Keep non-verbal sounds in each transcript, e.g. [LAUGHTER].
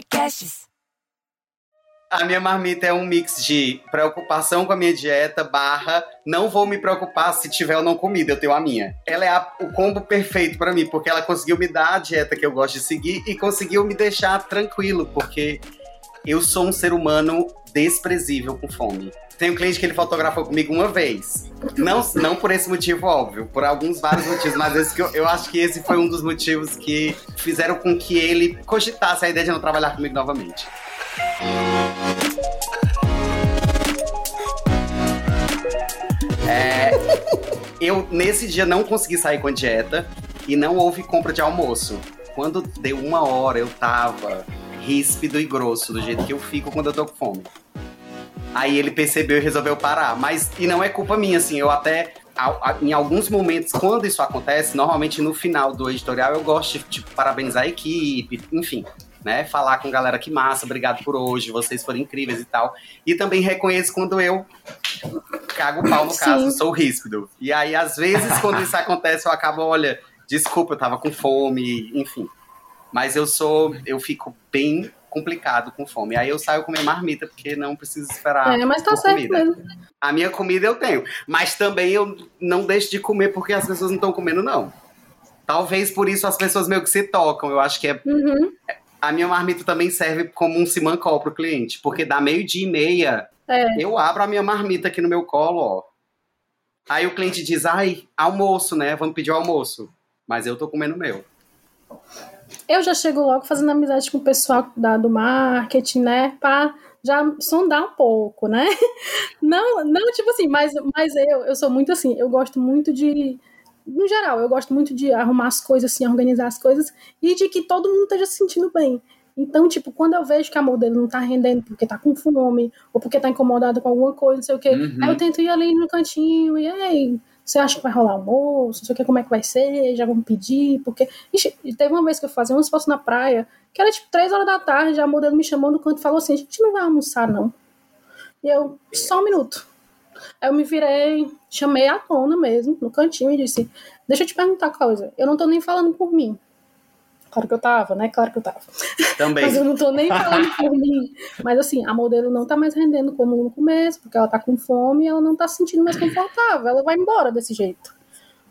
Podcasts. A minha marmita é um mix de preocupação com a minha dieta barra não vou me preocupar se tiver ou não comida, eu tenho a minha. Ela é a- o combo perfeito pra mim, porque ela conseguiu me dar a dieta que eu gosto de seguir e conseguiu me deixar tranquilo, porque eu sou um ser humano desprezível com fome. Tem um cliente que ele fotografou comigo uma vez. Não, não por esse motivo, óbvio, por alguns vários motivos, mas esse que eu, eu acho que esse foi um dos motivos que fizeram com que ele cogitasse a ideia de não trabalhar comigo novamente. É, eu, nesse dia, não consegui sair com a dieta e não houve compra de almoço. Quando deu uma hora, eu tava ríspido e grosso, do jeito que eu fico quando eu tô com fome. Aí ele percebeu e resolveu parar. Mas, e não é culpa minha, assim, eu até. Em alguns momentos, quando isso acontece, normalmente no final do editorial eu gosto de tipo, parabenizar a equipe, enfim, né? Falar com a galera que massa, obrigado por hoje, vocês foram incríveis e tal. E também reconheço quando eu cago o pau no Sim. caso, sou ríspido. E aí, às vezes, quando isso [LAUGHS] acontece, eu acabo, olha, desculpa, eu tava com fome, enfim. Mas eu sou, eu fico bem complicado com fome. Aí eu saio comer marmita, porque não preciso esperar. é, mas tá certo comida. mesmo. A minha comida eu tenho. Mas também eu não deixo de comer porque as pessoas não estão comendo, não. Talvez por isso as pessoas meio que se tocam. Eu acho que é. Uhum. A minha marmita também serve como um simancol pro cliente. Porque dá meio-dia e meia, É. eu abro a minha marmita aqui no meu colo, ó. Aí o cliente diz, ai, almoço, né? Vamos pedir o almoço. Mas eu tô comendo o meu. Eu já chego logo fazendo amizade com o pessoal da, do marketing, né? Pra já sondar um pouco, né? [LAUGHS] Não, não tipo assim, mas, mas eu, eu sou muito assim, eu gosto muito de. No geral, eu gosto muito de arrumar as coisas, assim, organizar as coisas e de que todo mundo esteja se sentindo bem. Então, tipo, quando eu vejo que a modelo não tá rendendo porque tá com fome, ou porque tá incomodada com alguma coisa, não sei o quê, Uhum. aí eu tento ir ali no cantinho e aí, você acha que vai rolar almoço? Não sei o que, como é que vai ser? Já vamos pedir? Porque. Ixi, teve uma vez que eu fazia um esforço na praia, que era tipo três horas da tarde, a modelo me chamou no canto e falou assim: a gente não vai almoçar, não. E eu, só um minuto. Aí eu me virei, chamei a dona mesmo, no cantinho, e disse: Deixa eu te perguntar uma coisa. Eu não tô nem falando por mim. Claro que eu tava, né? Claro que eu tava. Também. Mas eu não tô nem falando por [LAUGHS] mim. Mas assim, a modelo não tá mais rendendo como no começo, porque ela tá com fome e ela não tá se sentindo mais confortável. Ela vai embora desse jeito.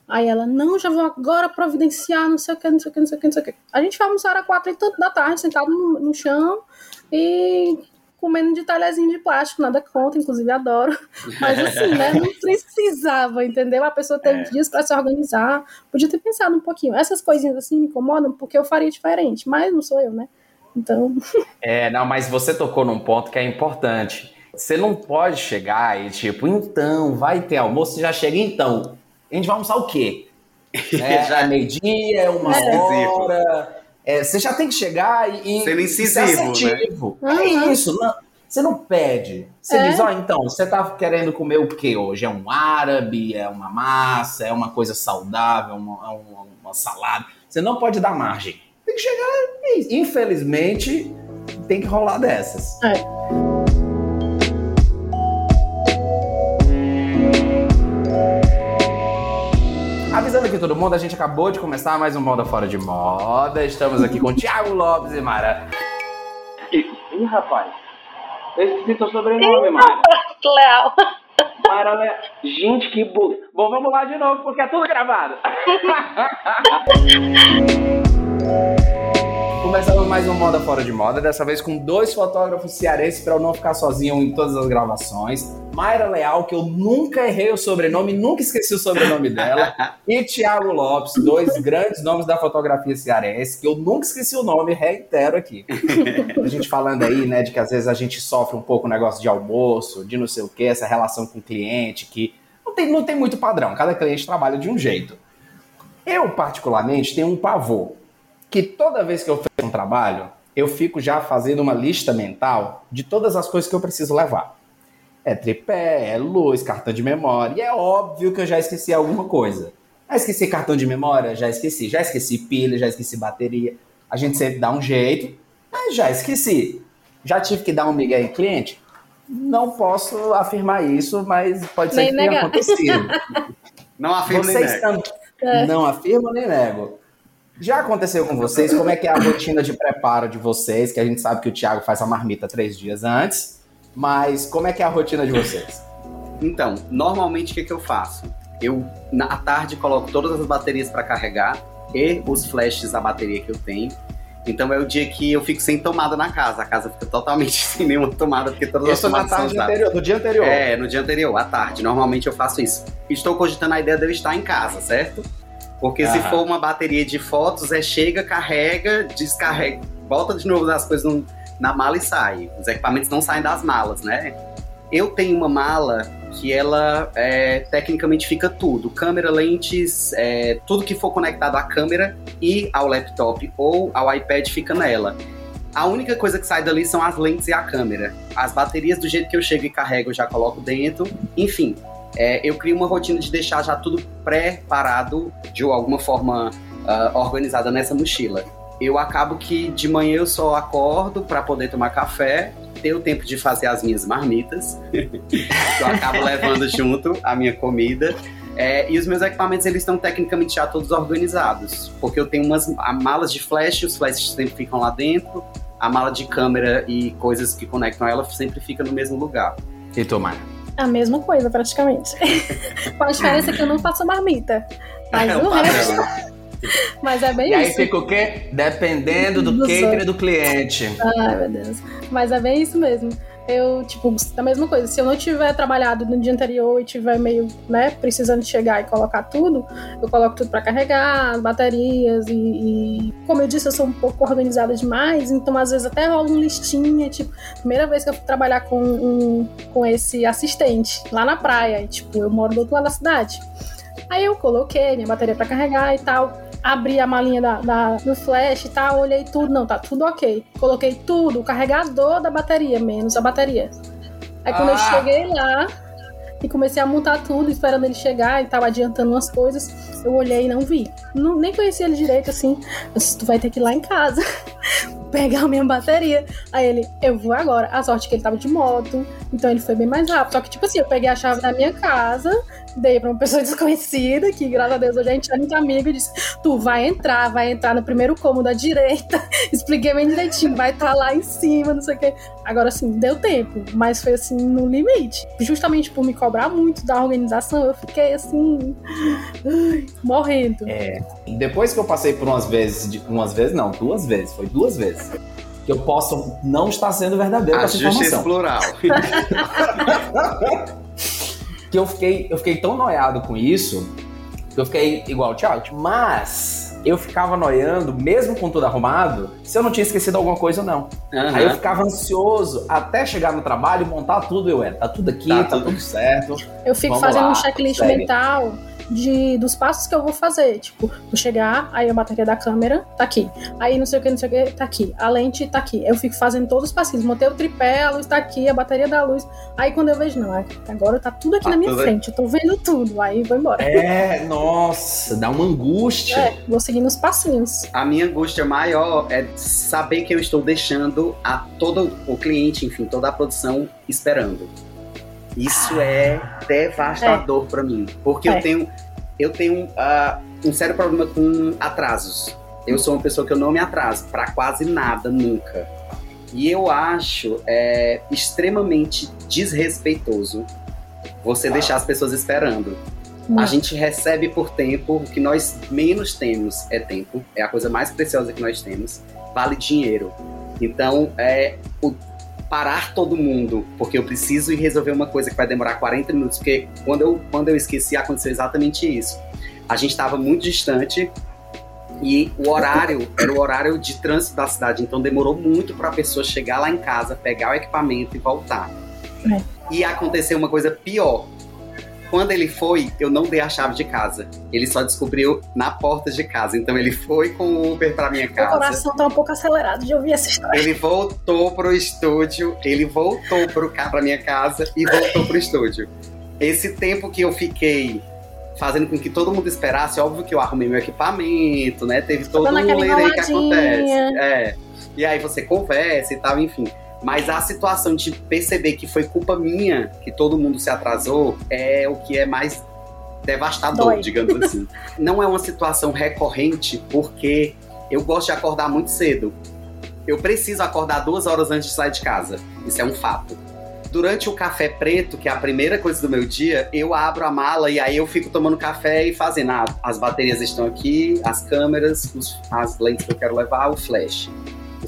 Aí ela, não, já vou agora providenciar, não sei o que, não sei o que, não sei o que, não sei o que. A gente vai almoçar às quatro e tanto da tarde, sentado no, no chão e comendo de talherzinho de plástico, nada contra, inclusive adoro. [LAUGHS] Mas assim, né, não precisava, entendeu? A pessoa teve É. dias pra se organizar, podia ter pensado um pouquinho. Essas coisinhas assim me incomodam porque eu faria diferente, mas não sou eu, né? Então, [LAUGHS] É, não, mas você tocou num ponto que é importante. Você não pode chegar e tipo, então, vai ter almoço, você já chega então. A gente vai almoçar o quê? [LAUGHS] É, Já- é meio-dia, é uma Incisivo. hora. É, você já tem que chegar e. e e incisivo, ser né? É Uhum. isso, não, você não pede. Você É. diz, ó, então, você tá querendo comer o quê hoje? É um árabe, é uma massa, é uma coisa saudável, uma, é uma, uma salada. Você não pode dar margem. Tem que chegar e, infelizmente, tem que rolar dessas. é. Aqui todo mundo, a gente acabou de começar mais um Moda Fora de Moda. Estamos aqui com Thiago Lopes e Mara. Ih, rapaz. Eu esqueci teu sobrenome, Mara. Leal. Mara Le... Gente, que bu... Bom, vamos lá de novo, porque é tudo gravado. [LAUGHS] Começamos mais um Moda Fora de Moda, dessa vez com dois fotógrafos cearenses para eu não ficar sozinho em todas as gravações. Mayra Leal, que eu nunca errei o sobrenome, nunca esqueci o sobrenome dela. [LAUGHS] e Thiago Lopes, dois grandes nomes da fotografia cearense, que eu nunca esqueci o nome, reitero aqui. [LAUGHS] A gente falando aí, né, de que às vezes a gente sofre um pouco o negócio de almoço, de não sei o que, essa relação com o cliente, que não tem, não tem muito padrão, cada cliente trabalha de um jeito. Eu, particularmente, tenho um pavor, que toda vez que eu faço um trabalho, eu fico já fazendo uma lista mental de todas as coisas que eu preciso levar. É tripé, é luz, cartão de memória, e é óbvio que eu já esqueci alguma coisa. Já esqueci cartão de memória, já esqueci. Já esqueci pilha, já esqueci bateria. A gente sempre dá um jeito, mas já esqueci. Já tive que dar um migué em cliente? Não posso afirmar isso, mas pode ser Nem que tenha acontecido. Não afirmo nem Vocês nego. também. É. Não afirmo nem nego. Já aconteceu com vocês? Como é que é a rotina de preparo de vocês? Que a gente sabe que o Thiago faz a marmita três dias antes. Mas como é que é a rotina de vocês? Então, normalmente o que, que eu faço? Eu, na tarde, coloco todas as baterias para carregar e os flashes da bateria que eu tenho. Então é o dia que eu fico sem tomada na casa. A casa fica totalmente [LAUGHS] sem nenhuma tomada, porque todas isso as tomadas na tarde são anterior, no dia anterior. É, no dia anterior, à tarde. Normalmente eu faço isso. Estou cogitando a ideia de eu estar em casa, certo? Porque se for uma bateria de fotos, é chega, carrega, descarrega, bota de novo as coisas no- na mala e sai. Os equipamentos não saem das malas, né? Eu tenho uma mala que ela é, tecnicamente fica tudo: câmera, lentes, é, tudo que for conectado à câmera e ao laptop ou ao iPad fica nela. A única coisa que sai dali são as lentes e a câmera. As baterias, do jeito que eu chego e carrego, eu já coloco dentro. Enfim, é, eu crio uma rotina de deixar já tudo preparado de alguma forma ah, organizada nessa mochila. Eu acabo que de manhã eu só acordo para poder tomar café, ter o tempo de fazer as minhas marmitas. [LAUGHS] eu acabo levando junto a minha comida. É, e os meus equipamentos eles estão tecnicamente já todos organizados, porque eu tenho umas a- malas de flash, os flashes sempre ficam lá dentro, a mala de câmera e coisas que conectam ela sempre fica no mesmo lugar. E tu, Maia? A mesma coisa, praticamente. [LAUGHS] Com a diferença que eu não faço marmita. Mas É o resto. [LAUGHS] Mas é bem E aí isso. fica o quê? Dependendo do Dos catering do cliente. Ai, meu Deus. Mas é bem isso mesmo. Eu, tipo, a mesma coisa. Se eu não tiver trabalhado no dia anterior e tiver meio, né, precisando chegar e colocar tudo, eu coloco tudo pra carregar, as baterias e, e, como eu disse, eu sou um pouco organizada demais, então às vezes até rola um listinha, tipo, primeira vez que eu fui trabalhar com, um, com esse assistente lá na praia, e, tipo, eu moro do outro lado da cidade. Aí eu coloquei minha bateria pra carregar e tal. Abri a malinha da, da- do flash e tal, olhei tudo, não, tá tudo ok. Coloquei tudo, o carregador da bateria, menos a bateria. Aí quando eu Ah! cheguei lá e comecei a montar tudo, esperando ele chegar e tava adiantando umas coisas, eu olhei e não vi. Não, nem conhecia ele direito assim. Eu disse, tu vai ter que ir lá em casa [LAUGHS] pegar a minha bateria. Aí ele, eu vou agora. A sorte é que ele tava de moto, então ele foi bem mais rápido. Só que, tipo assim, eu peguei a chave da minha casa, dei pra uma pessoa [LAUGHS] desconhecida, que graças a Deus hoje a gente é muito amigo, e disse: Tu vai entrar, vai entrar no primeiro cômodo à direita. [LAUGHS] Expliquei bem direitinho, vai estar lá em cima, não sei o quê. Agora, assim, deu tempo, mas foi assim, no limite. Justamente por me cobrar muito da organização, eu fiquei assim, morrendo. É, depois que eu passei por umas vezes, de- umas vezes não, duas vezes, foi duas vezes, que eu posso não estar sendo verdadeiro com essa informação. plural. [LAUGHS] Que eu fiquei, eu fiquei tão noiado com isso, que eu fiquei igual o Thiago. Mas eu ficava noiando, mesmo com tudo arrumado, se eu não tinha esquecido alguma coisa ou não. Aí eu ficava ansioso até chegar no trabalho, montar tudo, eu é, tá tudo aqui, tá, Tá tudo- tudo certo. Eu fico Vamos fazendo lá, um checklist segue. mental de, dos passos que eu vou fazer. Tipo, vou chegar, aí a bateria da câmera tá aqui. Aí não sei o que, não sei o que, tá aqui. A lente tá aqui. Eu fico fazendo todos os passinhos. Montei o tripé, a luz tá aqui, a bateria da luz. Aí quando eu vejo, não, agora tá tudo aqui Tá na minha tudo- frente. Eu tô vendo tudo. Aí vou embora. É, nossa, dá uma angústia. É, vou seguindo os passinhos. A minha angústia maior é saber que eu estou deixando a todo o cliente, enfim, toda a produção esperando. Isso é devastador pra mim, porque É. eu tenho eu tenho ah, um sério problema com atrasos. Eu sou uma pessoa que eu não me atraso pra quase nada nunca. E eu acho é, extremamente desrespeitoso você deixar as pessoas esperando. A gente recebe por tempo, o que nós menos temos é tempo, é a coisa mais preciosa que nós temos, vale dinheiro. Então, é o parar todo mundo, porque eu preciso ir resolver uma coisa que vai demorar 40 minutos, porque quando eu, quando eu esqueci aconteceu exatamente isso. A gente estava muito distante e o horário era o horário de trânsito da cidade, então demorou muito para a pessoa chegar lá em casa, pegar o equipamento e voltar. É. E aconteceu uma coisa pior. Quando ele foi, eu não dei a chave de casa. Ele só descobriu na porta de casa. Então ele foi com o Uber para minha Meu casa. coração tá um pouco acelerado de ouvir essa história. Ele voltou pro estúdio, ele voltou pro cá pra minha casa e voltou pro estúdio. Esse tempo que eu fiquei fazendo com que todo mundo esperasse, óbvio que eu arrumei meu equipamento, né? Teve todo dando um leirei que acontece. É. E aí você conversa e tal, enfim. Mas a situação de perceber que foi culpa minha que todo mundo se atrasou é o que é mais devastador, Dói. digamos [LAUGHS] assim. Não é uma situação recorrente porque eu gosto de acordar muito cedo. Eu preciso acordar duas horas antes de sair de casa. Isso é um fato. Durante o café preto, que é a primeira coisa do meu dia, eu abro a mala e aí eu fico tomando café e fazendo. Ah, as baterias estão aqui, as câmeras, os- as lentes que eu quero levar, o flash.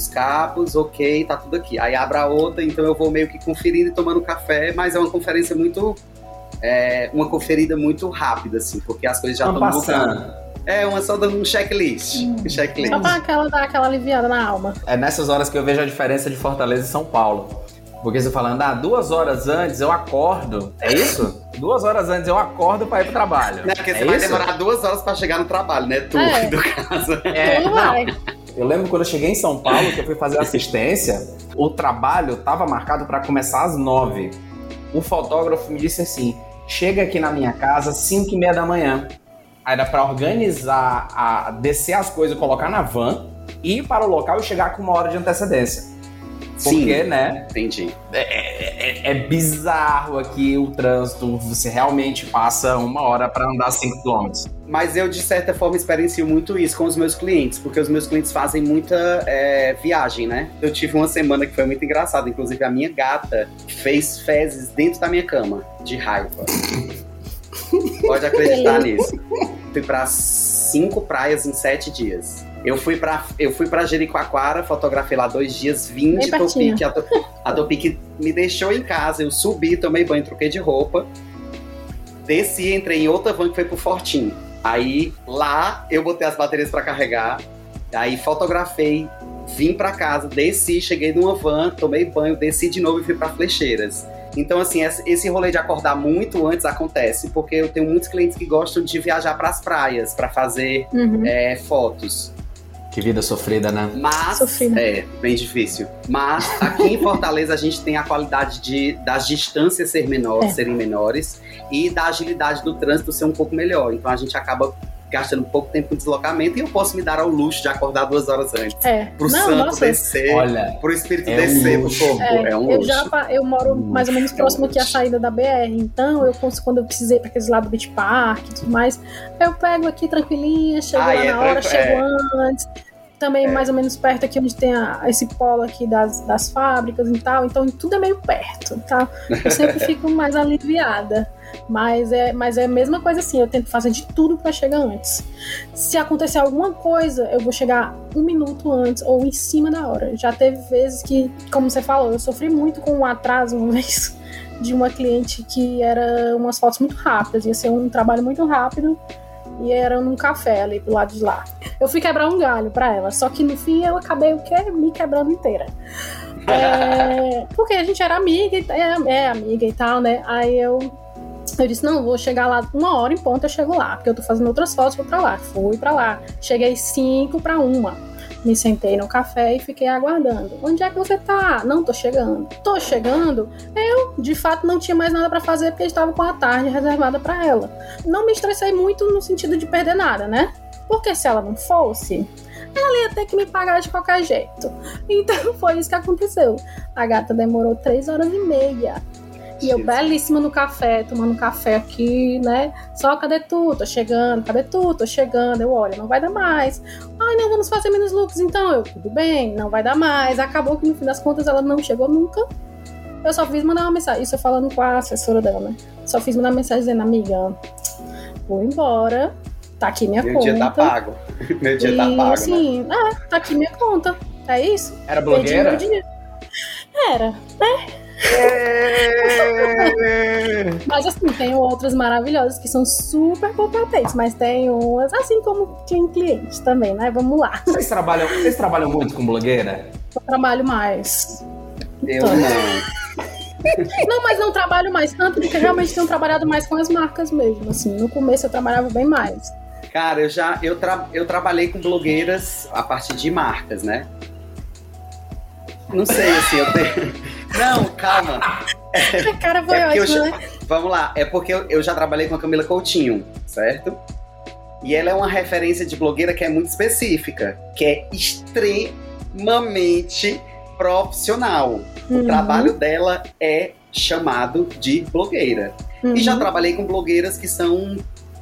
Os cabos, ok, tá tudo aqui. Aí abro a outra, então eu vou meio que conferindo e tomando café, mas é uma conferência muito. É, uma conferida muito rápida, assim, porque as coisas já estão mudando. passando. É, uma só dando um checklist. Um checklist. Só pra aquela, dar aquela aliviada na alma. É nessas horas que eu vejo a diferença de Fortaleza e São Paulo. Porque você falando, ah, duas horas antes eu acordo. É isso? duas horas antes eu acordo pra ir pro trabalho. Né, porque você é vai isso? demorar duas horas pra chegar no trabalho, né? Tu, É. do caso. É, não. Eu lembro quando eu cheguei em São Paulo, que eu fui fazer assistência, o trabalho tava marcado pra começar às nove. O fotógrafo me disse assim: chega aqui na minha casa às cinco e meia da manhã. Aí era pra organizar, a, descer as coisas, colocar na van, ir para o local e chegar com uma hora de antecedência. Porque, Sim. né, Entendi. é, é bizarro aqui o trânsito. Você realmente passa uma hora pra andar 5 km. Mas eu, de certa forma, experiencio muito isso com os meus clientes, porque os meus clientes fazem muita é, viagem, né? Eu tive uma semana que foi muito engraçada. Inclusive, a minha gata fez fezes dentro da minha cama, de raiva. Pode acreditar [LAUGHS] nisso. Fui pra cinco praias em sete dias. Eu fui pra, eu fui pra Jericoacoara, fotografei lá dois dias, vim de. Topic. A, a Topic me deixou em casa, eu subi, tomei banho, troquei de roupa. Desci, entrei em outra van que foi pro Fortinho. Aí lá eu botei as baterias pra carregar. Aí fotografei, vim pra casa, desci, cheguei numa van, tomei banho, desci de novo e fui pra Flecheiras. Então, assim, esse rolê de acordar muito antes acontece, porque eu tenho muitos clientes que gostam de viajar pras praias pra fazer Uhum. é, fotos. Que vida sofrida, né? Mas Sofrido. é bem difícil. Mas aqui em Fortaleza a gente tem a qualidade de das distâncias ser menores, É. serem menores e da agilidade do trânsito ser um pouco melhor. Então a gente acaba gastando pouco tempo em deslocamento e eu posso me dar ao luxo de acordar duas horas antes. É. Pro Não, santo nossa. descer, Olha, pro espírito é um descer pro luxo. corpo. É, um eu luxo. já eu moro mais ou menos próximo é um aqui à saída da BR, então eu consigo, quando eu precisei para aqueles lados do Beach Park e tudo mais, eu pego aqui tranquilinha, chego Ah, lá é na hora, tranqui- chego antes. Também É. mais ou menos perto aqui onde tem a- esse polo aqui das, das fábricas e tal, então tudo é meio perto, tá? Eu sempre [LAUGHS] fico mais aliviada. Mas é, mas é a mesma coisa assim, eu tento fazer de tudo para chegar antes. Se acontecer alguma coisa, eu vou chegar um minuto antes ou em cima da hora. Já teve vezes que, como você falou, eu sofri muito com um atraso uma [LAUGHS] vez de uma cliente que era umas fotos muito rápidas, ia ser um trabalho muito rápido e era num café ali pro lado de lá. Eu fui quebrar um galho pra ela, só que no fim eu acabei o quê? Me quebrando inteira. É, [LAUGHS] porque a gente era amiga, e- é, é amiga e tal, né? Aí eu eu disse, não, vou chegar lá uma hora em ponto, eu chego lá, porque eu tô fazendo outras fotos, vou pra lá. Fui pra lá. Cheguei cinco pra uma. Me sentei no café e fiquei aguardando. Onde é que você tá? Não, tô chegando. Tô chegando. Eu, de fato, não tinha mais nada pra fazer porque estava com a tarde reservada pra ela. Não me estressei muito no sentido de perder nada, né? Porque se ela não fosse, ela ia ter que me pagar de qualquer jeito. [LAUGHS] Então foi isso que aconteceu. A gata demorou três horas e meia. E eu belíssima no café, tomando café aqui, né? Só, cadê tu? Tô chegando, cadê tu? Tô chegando. Eu, olha, não vai dar mais. Ai, não, vamos fazer menos looks então. Eu, tudo bem, não vai dar mais. Acabou que no fim das contas ela não chegou nunca. Eu só fiz mandar uma mensagem, isso eu falando com a assessora dela, né? Só fiz mandar mensagem dizendo, amiga, vou embora, tá aqui minha Meu conta. dia tá pago. [LAUGHS] Meu dia e tá pago, né? assim, é, tá aqui minha conta. É isso? Era blogueira? meu dinheiro. Era. Mas assim, tem outras maravilhosas que são super competentes, mas tem umas, assim como tem clientes também, né? Vamos lá. Vocês trabalham, vocês trabalham muito com blogueira? Eu trabalho mais. Eu não. Não, mas não trabalho mais tanto, porque realmente tenho trabalhado mais com as marcas mesmo. Assim, no começo eu trabalhava bem mais. Cara, eu já eu, tra eu trabalhei com blogueiras a partir de marcas, né? Não sei, assim, eu tenho. Não, calma. [LAUGHS] A cara foi É já- né? Vamos lá, é porque eu, eu já trabalhei com a Camila Coutinho, certo? E ela é uma referência de blogueira que é muito específica, que é extremamente profissional. O Uhum, trabalho dela é chamado de blogueira. uhum. E já trabalhei com blogueiras que são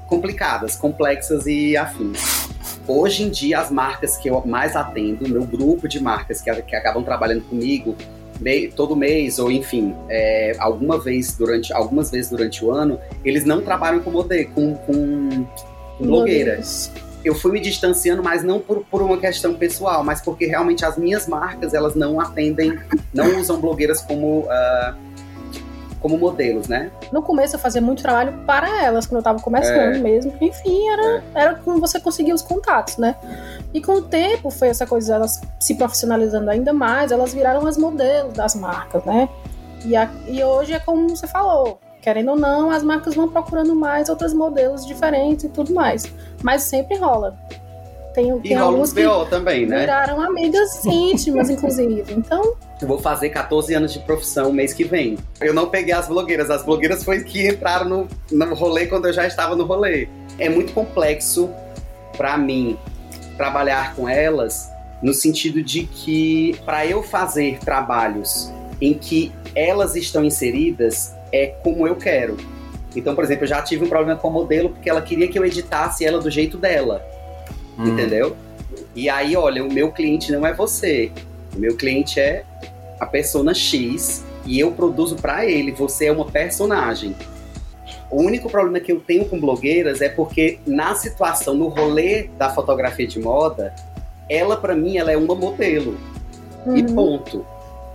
complicadas, complexas e afins. Hoje em dia, as marcas que eu mais atendo, meu grupo de marcas que, que acabam trabalhando comigo todo mês ou enfim é, alguma vez durante algumas vezes durante o ano eles não trabalham com modelo com, com, com blogueiras eu fui me distanciando, mas não por, por uma questão pessoal, mas porque realmente as minhas marcas elas não atendem, não usam blogueiras como uh, como modelos, né? No começo eu fazia muito trabalho para elas, quando eu tava começando é. mesmo. Enfim, era, é. era como você conseguia os contatos, né? E com o tempo foi essa coisa, elas se profissionalizando ainda mais, elas viraram as modelos das marcas, né? E, a, e hoje é como você falou, querendo ou não, as marcas vão procurando mais outros modelos diferentes e tudo mais. Mas sempre rola. Tem, e tem rola uns BO também, né? Viraram amigas [LAUGHS] íntimas, inclusive. Então. Eu vou fazer 14 anos de profissão mês que vem. Eu não peguei as blogueiras. As blogueiras foi que entraram no, no rolê quando eu já estava no rolê. É muito complexo para mim trabalhar com elas no sentido de que para eu fazer trabalhos em que elas estão inseridas é como eu quero. Então, por exemplo, eu já tive um problema com o modelo porque ela queria que eu editasse ela do jeito dela. Hum. Entendeu? E aí, olha, o meu cliente não é você. O meu cliente é a persona X e eu produzo para ele. Você é uma personagem. O único problema que eu tenho com blogueiras é porque na situação, no rolê da fotografia de moda, ela para mim ela é uma modelo. Uhum. E ponto.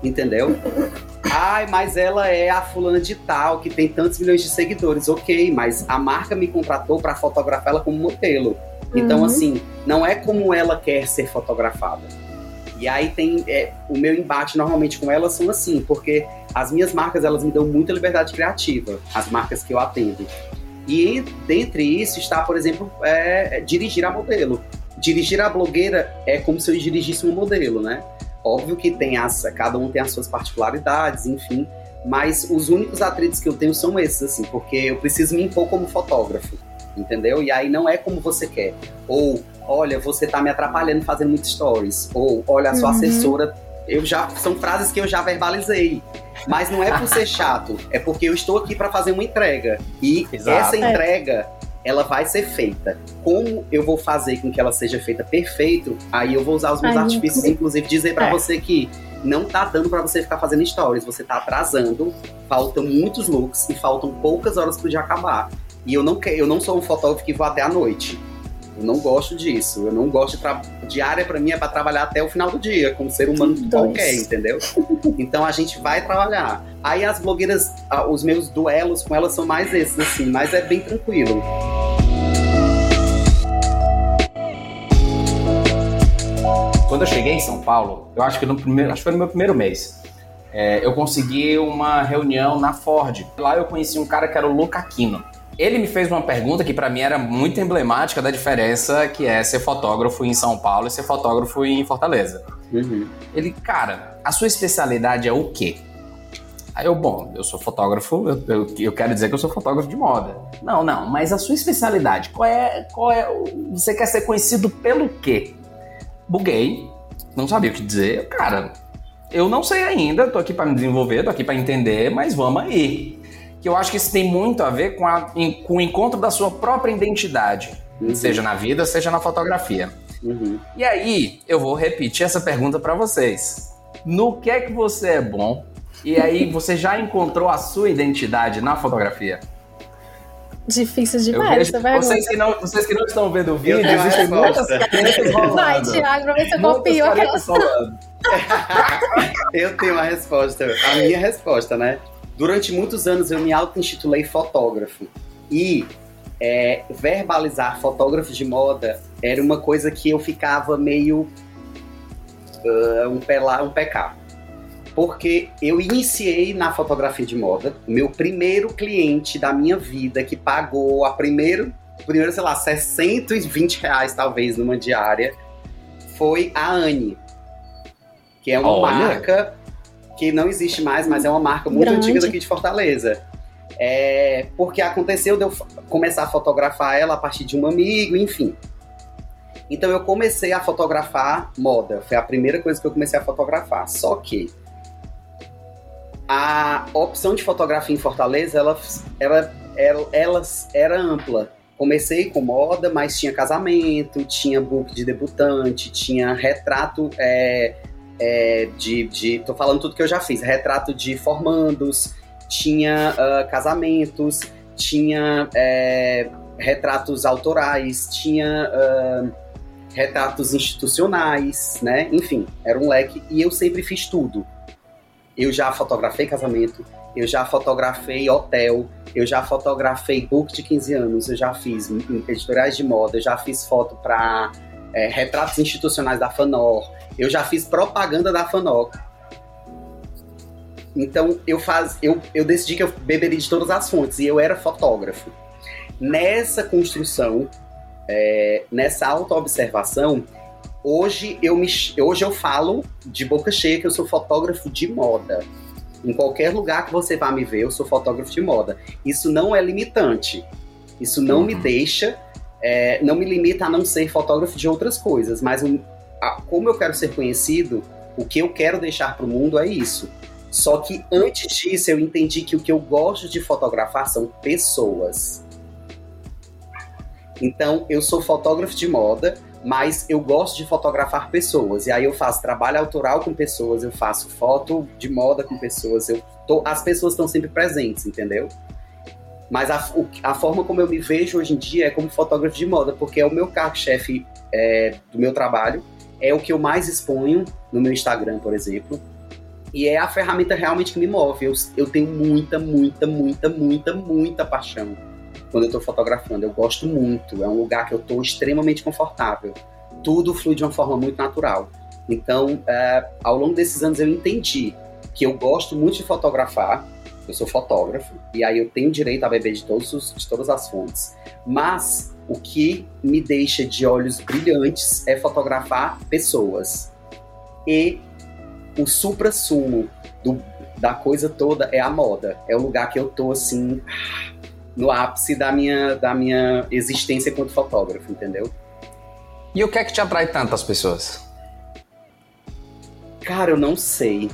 Entendeu? [LAUGHS] Ai, mas ela é a fulana de tal que tem tantos milhões de seguidores. OK, mas a marca me contratou para fotografar ela como modelo. Então, uhum. assim, não é como ela quer ser fotografada. E aí tem é, o meu embate normalmente com elas são assim, porque as minhas marcas elas me dão muita liberdade criativa, as marcas que eu atendo. E dentre isso está, por exemplo, é, é, dirigir a modelo. Dirigir a blogueira é como se eu dirigisse um modelo, né? Óbvio que tem as, cada um tem as suas particularidades, enfim, mas os únicos atritos que eu tenho são esses, assim, porque eu preciso me impor como fotógrafo entendeu? E aí não é como você quer. Ou, olha, você tá me atrapalhando fazendo muitos stories. Ou, olha, a sua uhum. assessora. Eu já. São frases que eu já verbalizei. Mas não é por ser chato, é porque eu estou aqui para fazer uma entrega. E Exato. essa entrega, ela vai ser feita. Como eu vou fazer com que ela seja feita perfeito, aí eu vou usar os meus Ai, artifícios, inclusive dizer para é. você que não tá dando para você ficar fazendo stories, você tá atrasando, faltam muitos looks e faltam poucas horas pro dia acabar. E eu não, eu não sou um fotógrafo que vou até a noite. Eu não gosto disso. Eu não gosto de diária para mim é para trabalhar até o final do dia, como ser humano Dois. qualquer, entendeu? então a gente vai trabalhar. Aí as blogueiras, os meus duelos com elas são mais esses assim, mas é bem tranquilo. Quando eu cheguei em São Paulo, eu acho que no primeiro, acho que foi no meu primeiro mês. É, eu consegui uma reunião na Ford. Lá eu conheci um cara que era o Luca Aquino. Ele me fez uma pergunta que para mim era muito emblemática da diferença que é ser fotógrafo em São Paulo e ser fotógrafo em Fortaleza. Uhum. Ele, cara, a sua especialidade é o quê? Aí eu, bom, eu sou fotógrafo, eu, eu, eu, quero dizer que eu sou fotógrafo de moda. Não, não, mas a sua especialidade, qual é, qual é, você quer ser conhecido pelo quê? Buguei, não sabia o que dizer. Cara, eu não sei ainda, tô aqui para me desenvolver, tô aqui para entender, mas vamos aí que eu acho que isso tem muito a ver com, a, com o encontro da sua própria identidade, uhum. seja na vida, seja na fotografia. Uhum. E aí, eu vou repetir essa pergunta para vocês. No que é que você é bom? E aí, [LAUGHS] você já encontrou a sua identidade na fotografia? Difícil demais essa pergunta. Vocês que, não, vocês que não estão vendo o vídeo, existem muitas canetas rolando. Vai, Thiago, pra ver se eu copio aquela. [LAUGHS] [LAUGHS] eu tenho uma resposta. A minha resposta, né? Durante muitos anos eu me auto-intitulei fotógrafo. E é, verbalizar fotógrafo de moda era uma coisa que eu ficava meio uh, um, pé lá, um pé cá. Porque eu iniciei na fotografia de moda, meu primeiro cliente da minha vida que pagou a primeiro, primeiro, sei lá, 620 reais talvez numa diária, foi a Anne, que é uma Olha. marca que não existe mais, mas é uma marca muito Grande. antiga daqui de Fortaleza. É, porque aconteceu de eu começar a fotografar ela a partir de um amigo, enfim. Então eu comecei a fotografar moda, foi a primeira coisa que eu comecei a fotografar. Só que a opção de fotografia em Fortaleza, ela, ela, ela, ela era ampla. comecei com moda, mas tinha casamento, tinha book de debutante, tinha retrato é, é, de, de. Tô falando tudo que eu já fiz: retrato de formandos, tinha uh, casamentos, tinha é, retratos autorais, tinha. Uh, retratos institucionais, né? Enfim, era um leque e eu sempre fiz tudo. Eu já fotografei casamento, eu já fotografei hotel, eu já fotografei book de 15 anos, eu já fiz editoriais de moda, eu já fiz foto para é, retratos institucionais da Fanor, eu já fiz propaganda da Fanor. Então eu, faz, eu, eu decidi que eu beberia de todas as fontes e eu era fotógrafo. Nessa construção, é, nessa autoobservação, hoje eu, me, hoje eu falo de boca cheia que eu sou fotógrafo de moda. Em qualquer lugar que você vá me ver, eu sou fotógrafo de moda. Isso não é limitante. Isso não uhum. me deixa, é, não me limita a não ser fotógrafo de outras coisas. Mas um, a, como eu quero ser conhecido, o que eu quero deixar para o mundo é isso. Só que antes disso, eu entendi que o que eu gosto de fotografar são pessoas. Então, eu sou fotógrafo de moda, mas eu gosto de fotografar pessoas. E aí eu faço trabalho autoral com pessoas, eu faço foto de moda com pessoas, eu tô, as pessoas estão sempre presentes, entendeu? Mas a, a, forma como eu me vejo hoje em dia é como fotógrafo de moda, porque é o meu carro-chefe é, do meu trabalho, é o que eu mais exponho no meu Instagram, por exemplo. E é a ferramenta realmente que me move. Eu, eu tenho muita, muita, muita, muita, muita paixão quando eu estou fotografando. Eu gosto muito, é um lugar que eu estou extremamente confortável. Tudo flui de uma forma muito natural. Então, é, ao longo desses anos, eu entendi que eu gosto muito de fotografar. Eu sou fotógrafo e aí eu tenho direito a beber de, todos os, de todas as fontes. Mas o que me deixa de olhos brilhantes é fotografar pessoas. E o supra-sumo da coisa toda é a moda. É o lugar que eu tô assim no ápice da minha, da minha existência enquanto fotógrafo, entendeu? E o que é que te atrai tanto as pessoas? Cara, eu não sei.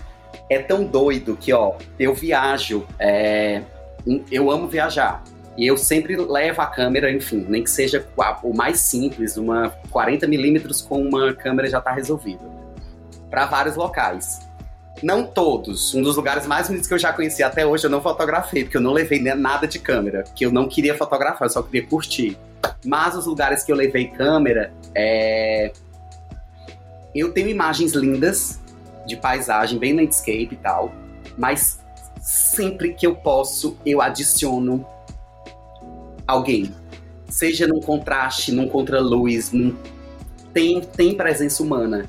É tão doido que, ó, eu viajo, é... eu amo viajar. E eu sempre levo a câmera, enfim, nem que seja o mais simples, uma 40mm com uma câmera já tá resolvido. Para vários locais. Não todos. Um dos lugares mais bonitos que eu já conheci até hoje eu não fotografei, porque eu não levei nada de câmera, que eu não queria fotografar, eu só queria curtir. Mas os lugares que eu levei câmera, é... eu tenho imagens lindas de paisagem, bem landscape e tal, mas sempre que eu posso, eu adiciono alguém. Seja num contraste, num contraluz, num... tem, tem presença humana.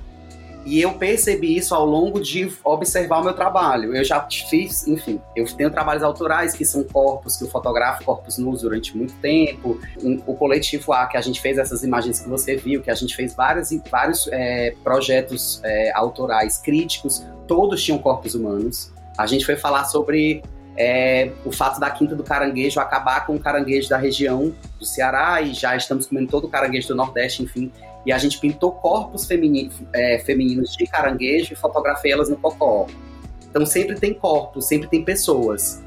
E eu percebi isso ao longo de observar o meu trabalho. Eu já fiz, enfim, eu tenho trabalhos autorais que são corpos, que eu fotografo corpos nus durante muito tempo. O coletivo A, que a gente fez essas imagens que você viu, que a gente fez vários, vários é, projetos é, autorais críticos, todos tinham corpos humanos. A gente foi falar sobre é, o fato da Quinta do Caranguejo acabar com o caranguejo da região do Ceará e já estamos comendo todo o caranguejo do Nordeste, enfim. E a gente pintou corpos femininos, é, femininos de caranguejo e fotografei elas no cocó. Então sempre tem corpos, sempre tem pessoas.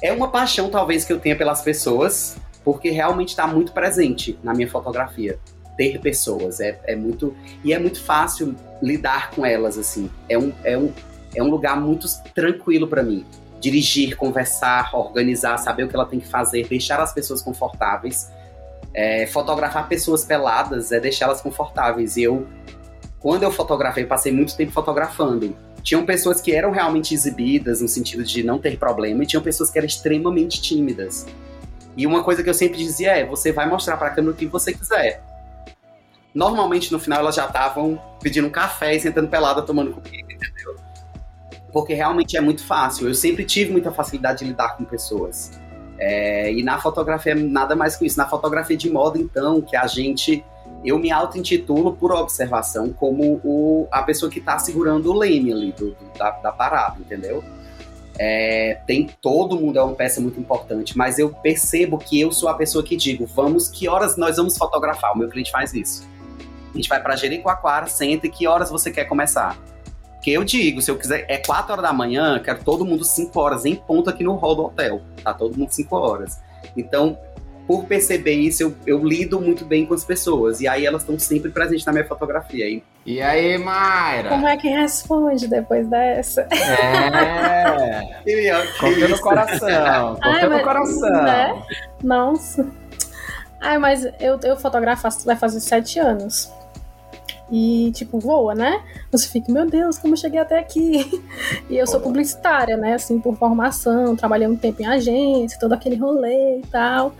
É uma paixão, talvez, que eu tenha pelas pessoas, porque realmente está muito presente na minha fotografia. Ter pessoas. É, é muito. E é muito fácil lidar com elas, assim. É um, é um, é um lugar muito tranquilo para mim. Dirigir, conversar, organizar, saber o que ela tem que fazer, deixar as pessoas confortáveis é, fotografar pessoas peladas é deixá-las confortáveis. E eu, quando eu fotografei, passei muito tempo fotografando. Tinham pessoas que eram realmente exibidas, no sentido de não ter problema, e tinham pessoas que eram extremamente tímidas. E uma coisa que eu sempre dizia é: você vai mostrar para a câmera o que você quiser. Normalmente no final elas já estavam pedindo um café e sentando pelada tomando comida, entendeu? Porque realmente é muito fácil. Eu sempre tive muita facilidade de lidar com pessoas. É, e na fotografia nada mais que isso. Na fotografia de moda, então, que a gente. Eu me auto-intitulo por observação como o, a pessoa que está segurando o leme ali do, do, da, da, parada, entendeu? É, tem todo mundo é uma peça muito importante, mas eu percebo que eu sou a pessoa que digo, vamos, que horas nós vamos fotografar? O meu cliente faz isso. A gente vai para Jericoacoara, senta e que horas você quer começar? Porque eu digo, se eu quiser, é 4 horas da manhã, quero todo mundo 5 horas em ponto aqui no hall do hotel. Tá todo mundo 5 horas. Então, por perceber isso, eu, eu lido muito bem com as pessoas. E aí elas estão sempre presentes na minha fotografia. Hein? E aí, Mayra? Como é que responde depois dessa? É. [LAUGHS] Confia no coração. [LAUGHS] Confia no coração. Né? Nossa. Ai, mas eu, eu fotografo vai fazer sete anos. E, tipo, voa, né? Você fica, meu Deus, como eu cheguei até aqui? [LAUGHS] E eu sou publicitária, né? Assim, por formação, trabalhei um tempo em agência, todo aquele rolê e tal.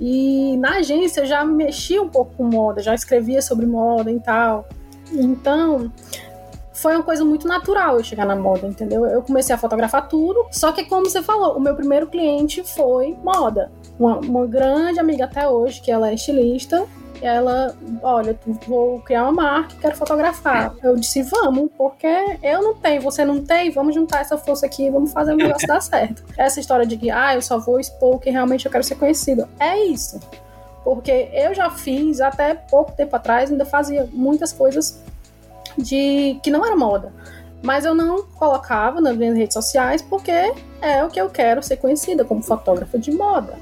E na agência eu já mexia um pouco com moda, já escrevia sobre moda e tal. Então, foi uma coisa muito natural eu chegar na moda, entendeu? Eu comecei a fotografar tudo, só que como você falou, o meu primeiro cliente foi moda. Uma, uma grande amiga até hoje, que ela é estilista, ela, olha, vou criar uma marca, quero fotografar. Eu disse, vamos, porque eu não tenho, você não tem, vamos juntar essa força aqui vamos fazer o negócio dar certo. [LAUGHS] Essa história de que, ah, eu só vou expor que realmente eu quero ser conhecido. É isso. Porque eu já fiz, até pouco tempo atrás, ainda fazia muitas coisas de que não era moda. Mas eu não colocava nas minhas redes sociais porque é o que eu quero ser conhecida como fotógrafa de moda.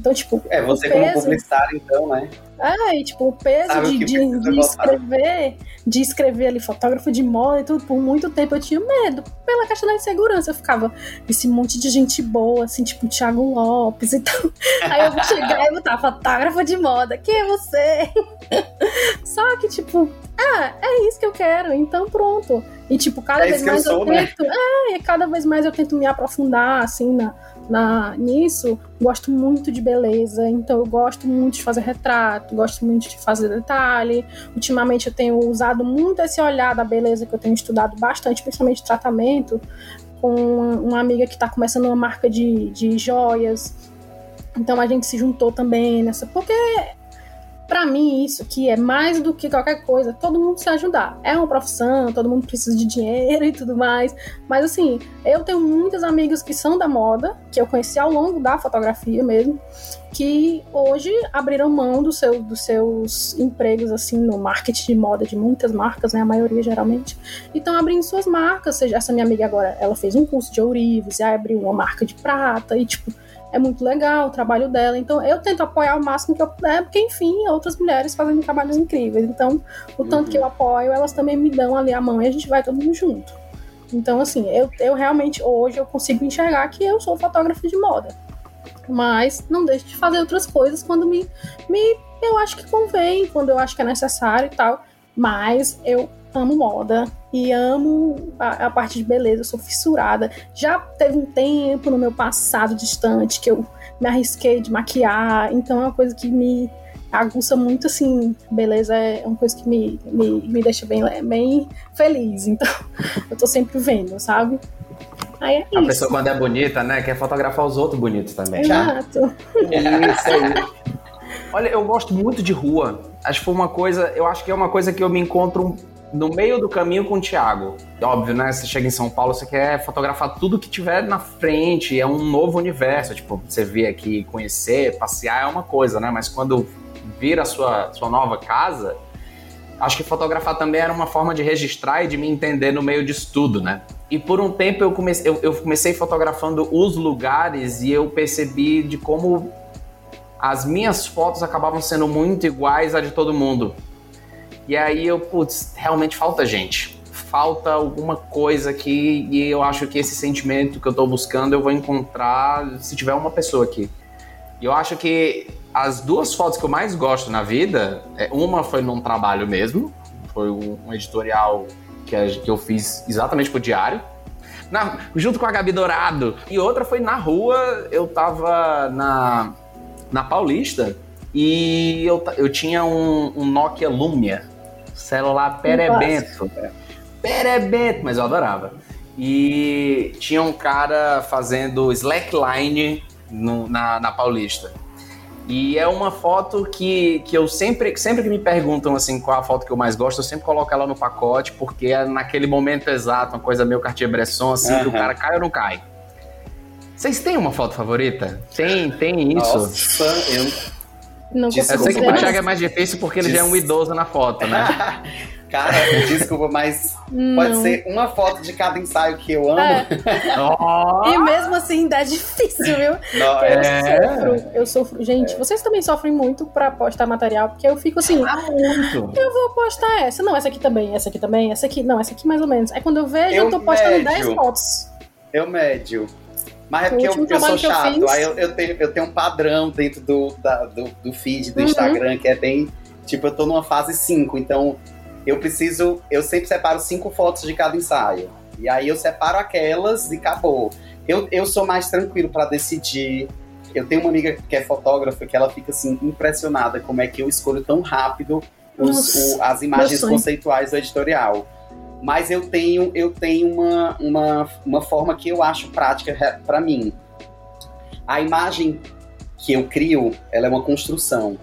Então, tipo. É, você peso... como publicitário, então, né? É, e tipo, o peso de, de, de escrever, de escrever ali fotógrafo de moda e tudo, por muito tempo eu tinha medo. Pela questão da insegurança. Eu ficava esse monte de gente boa, assim, tipo Thiago Lopes e tal. [LAUGHS] Aí eu vou chegar e botar fotógrafo de moda. Quem é você? [LAUGHS] Só que, tipo, ah, é isso que eu quero, então pronto. E, tipo, cada é vez mais eu, sou, eu né? tento. Né? É, cada vez mais eu tento me aprofundar, assim, na na, nisso, gosto muito de beleza, então eu gosto muito de fazer retrato, gosto muito de fazer detalhe. Ultimamente eu tenho usado muito esse olhar da beleza que eu tenho estudado bastante, principalmente tratamento, com uma amiga que está começando uma marca de, de joias. Então a gente se juntou também nessa. Porque para mim, isso aqui é mais do que qualquer coisa, todo mundo se ajudar. É uma profissão, todo mundo precisa de dinheiro [LAUGHS] e tudo mais. Mas assim, eu tenho muitas amigas que são da moda, que eu conheci ao longo da fotografia mesmo, que hoje abriram mão do seu, dos seus empregos assim no marketing de moda de muitas marcas, né, a maioria geralmente, e estão abrindo suas marcas. Seja, essa minha amiga agora, ela fez um curso de ourives, e abriu uma marca de prata e tipo é muito legal o trabalho dela. Então eu tento apoiar o máximo que eu puder, porque enfim, outras mulheres fazendo trabalhos incríveis. Então, o tanto uhum. que eu apoio, elas também me dão ali a mão e a gente vai todo mundo junto. Então, assim, eu, eu realmente hoje eu consigo enxergar que eu sou fotógrafo de moda. Mas não deixo de fazer outras coisas quando me, me eu acho que convém, quando eu acho que é necessário e tal. Mas eu amo moda e amo a, a, parte de beleza, eu sou fissurada. Já teve um tempo no meu passado distante que eu me arrisquei de maquiar, então é uma coisa que me aguça muito, assim, beleza é uma coisa que me, me, me deixa bem, bem feliz, então [LAUGHS] eu tô sempre vendo, sabe? Aí é a pessoa quando é bonita, né, quer fotografar os outros bonitos também. Exato. Isso aí. Olha, eu gosto muito de rua. Acho que foi uma coisa, eu acho que é uma coisa que eu me encontro no meio do caminho com o Thiago. Óbvio, né? Você chega em São Paulo, você quer fotografar tudo que tiver na frente, é um novo universo. Tipo, você vê aqui, conhecer, passear é uma coisa, né? Mas quando vira a sua, sua nova casa, acho que fotografar também era uma forma de registrar e de me entender no meio disso tudo, né? E por um tempo eu comecei, eu, eu comecei fotografando os lugares e eu percebi de como as minhas fotos acabavam sendo muito iguais à de todo mundo. E aí eu, putz, realmente falta gente. Falta alguma coisa aqui e eu acho que esse sentimento que eu tô buscando eu vou encontrar se tiver uma pessoa aqui. E eu acho que as duas fotos que eu mais gosto na vida, é, uma foi num trabalho mesmo, foi um editorial que eu fiz exatamente pro diário, na, junto com a Gabi Dourado. E outra foi na rua, eu tava na, na Paulista e eu, eu tinha um, um Nokia Lumia celular perebento. Perebento, mas eu adorava. E tinha um cara fazendo slackline no, na, na Paulista. E é uma foto que, que eu sempre, sempre que me perguntam assim qual a foto que eu mais gosto, eu sempre coloco ela no pacote, porque é naquele momento exato, uma coisa meio Cartier-Bresson, assim, uhum. que o cara cai ou não cai. Vocês têm uma foto favorita? Tem, tem isso? Nossa, eu não eu sei que o Thiago é mais difícil porque ele Des... já é um idoso na foto, né? [LAUGHS] Cara, desculpa, mas pode Não. ser uma foto de cada ensaio que eu amo. É. Ó, [LAUGHS] E mesmo assim dá difícil, viu? Não, Eu é. sofro, eu sofro. Gente, vocês também sofrem muito pra postar material, porque eu fico assim, há muito. eu vou postar essa. Não, essa aqui também, essa aqui também, essa aqui. Não, essa aqui mais ou menos. Aí quando eu vejo, eu, Eu tô postando médio. 10 fotos. Eu médio. Mas é porque eu, eu sou eu chato. fiz- Aí eu, eu tenho, eu tenho um padrão dentro do, da- do, do feed do Uhum. Instagram que é bem. Tipo, eu tô numa fase 5, então eu preciso. Eu sempre separo cinco fotos de cada ensaio. E aí eu separo aquelas e acabou. Eu, eu sou mais tranquilo pra decidir. Eu tenho uma amiga que é fotógrafa que ela fica assim, impressionada como é que eu escolho tão rápido os- Nossa, o- as imagens conceituais do editorial. Mas eu tenho, eu tenho uma, uma, uma forma que eu acho prática re- pra mim. A imagem que eu crio, ela é uma construção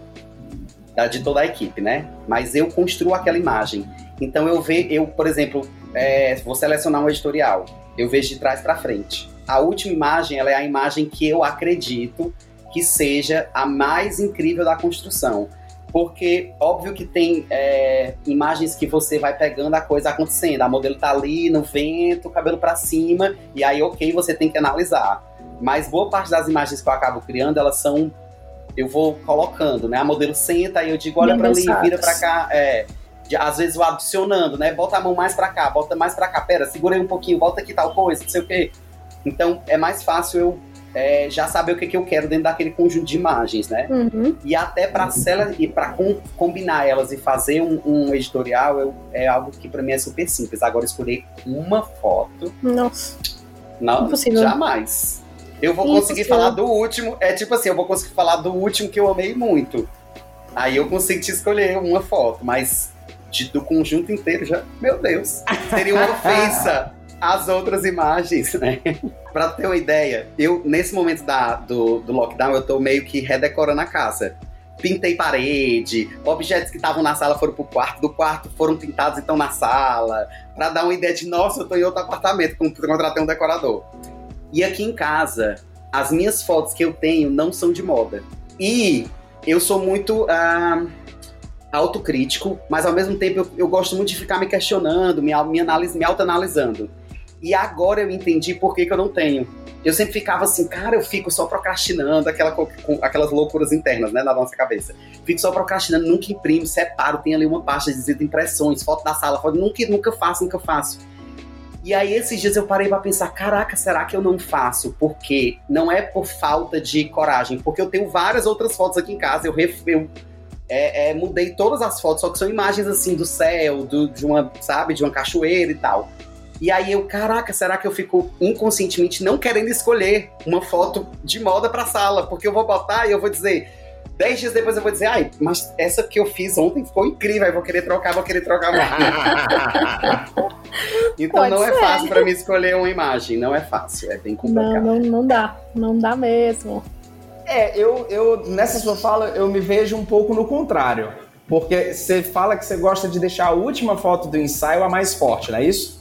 da, de toda a equipe, né? Mas eu construo aquela imagem. Então eu vejo, eu, por exemplo, é, vou selecionar um editorial. Eu vejo de trás pra frente. A última imagem, ela é a imagem que eu acredito que seja a mais incrível da construção. Porque, óbvio que tem é, imagens que você vai pegando a coisa acontecendo. A modelo tá ali no vento, cabelo pra cima, e aí, ok, você tem que analisar. Mas boa parte das imagens que eu acabo criando, elas são. Eu vou colocando, né? A modelo senta e eu digo, olha pra ali, vira pra cá. É, às vezes eu adicionando, né? Bota a mão mais pra cá, bota mais pra cá. Pera, segura aí um pouquinho, bota aqui tal coisa, não sei o quê. Então é mais fácil eu é, já saber o que, que eu quero dentro daquele conjunto de imagens, né? Uhum. E até para e para combinar elas e fazer um, um editorial eu- é algo que para mim é super simples. Agora escolher uma foto, Nossa. não, Impossível. jamais. Eu vou conseguir Impossível. falar do último, é tipo assim, eu vou conseguir falar do último que eu amei muito. Aí eu consigo te escolher uma foto, mas de- do conjunto inteiro já, meu Deus, seria uma [LAUGHS] ofensa às outras imagens, né? [LAUGHS] Pra ter uma ideia, eu, nesse momento da, do, do lockdown, eu tô meio que redecorando a casa. Pintei parede, objetos que estavam na sala foram pro quarto, do quarto foram pintados então na sala, Pra dar uma ideia de, nossa, eu tô em outro apartamento, contratei um decorador. E aqui em casa, as minhas fotos que eu tenho não são de moda. E eu sou muito ah, autocrítico, mas ao mesmo tempo eu, eu gosto muito de ficar me questionando, me, me, analis, me autoanalisando. E agora eu entendi por que, que eu não tenho. Eu sempre ficava assim, cara, eu fico só procrastinando, aquela, aquelas loucuras internas, né, na nossa cabeça. Fico só procrastinando, nunca imprimo, separo, tem ali uma pasta dizendo impressões, foto da sala, foto, nunca, nunca faço, nunca faço. E aí esses dias eu parei pra pensar, caraca, será que eu não faço? Porque não é por falta de coragem, porque eu tenho várias outras fotos aqui em casa, eu, ref- eu é, é, mudei todas as fotos, só que são imagens assim do céu, do- de uma, sabe, de uma cachoeira e tal. E aí eu, caraca, será que eu fico inconscientemente não querendo escolher uma foto de moda pra sala? Porque eu vou botar e eu vou dizer, dez dias depois eu vou dizer, ai, mas essa que eu fiz ontem ficou incrível, aí vou querer trocar, vou querer trocar mais. [LAUGHS] Então Pode não é ser. fácil pra mim escolher uma imagem, não é fácil, é bem Não, complicado. não, não dá. Não dá mesmo. É, eu, eu nessa sua fala eu me vejo um pouco no contrário. Porque você fala que você gosta de deixar a última foto do ensaio a mais forte, não é isso?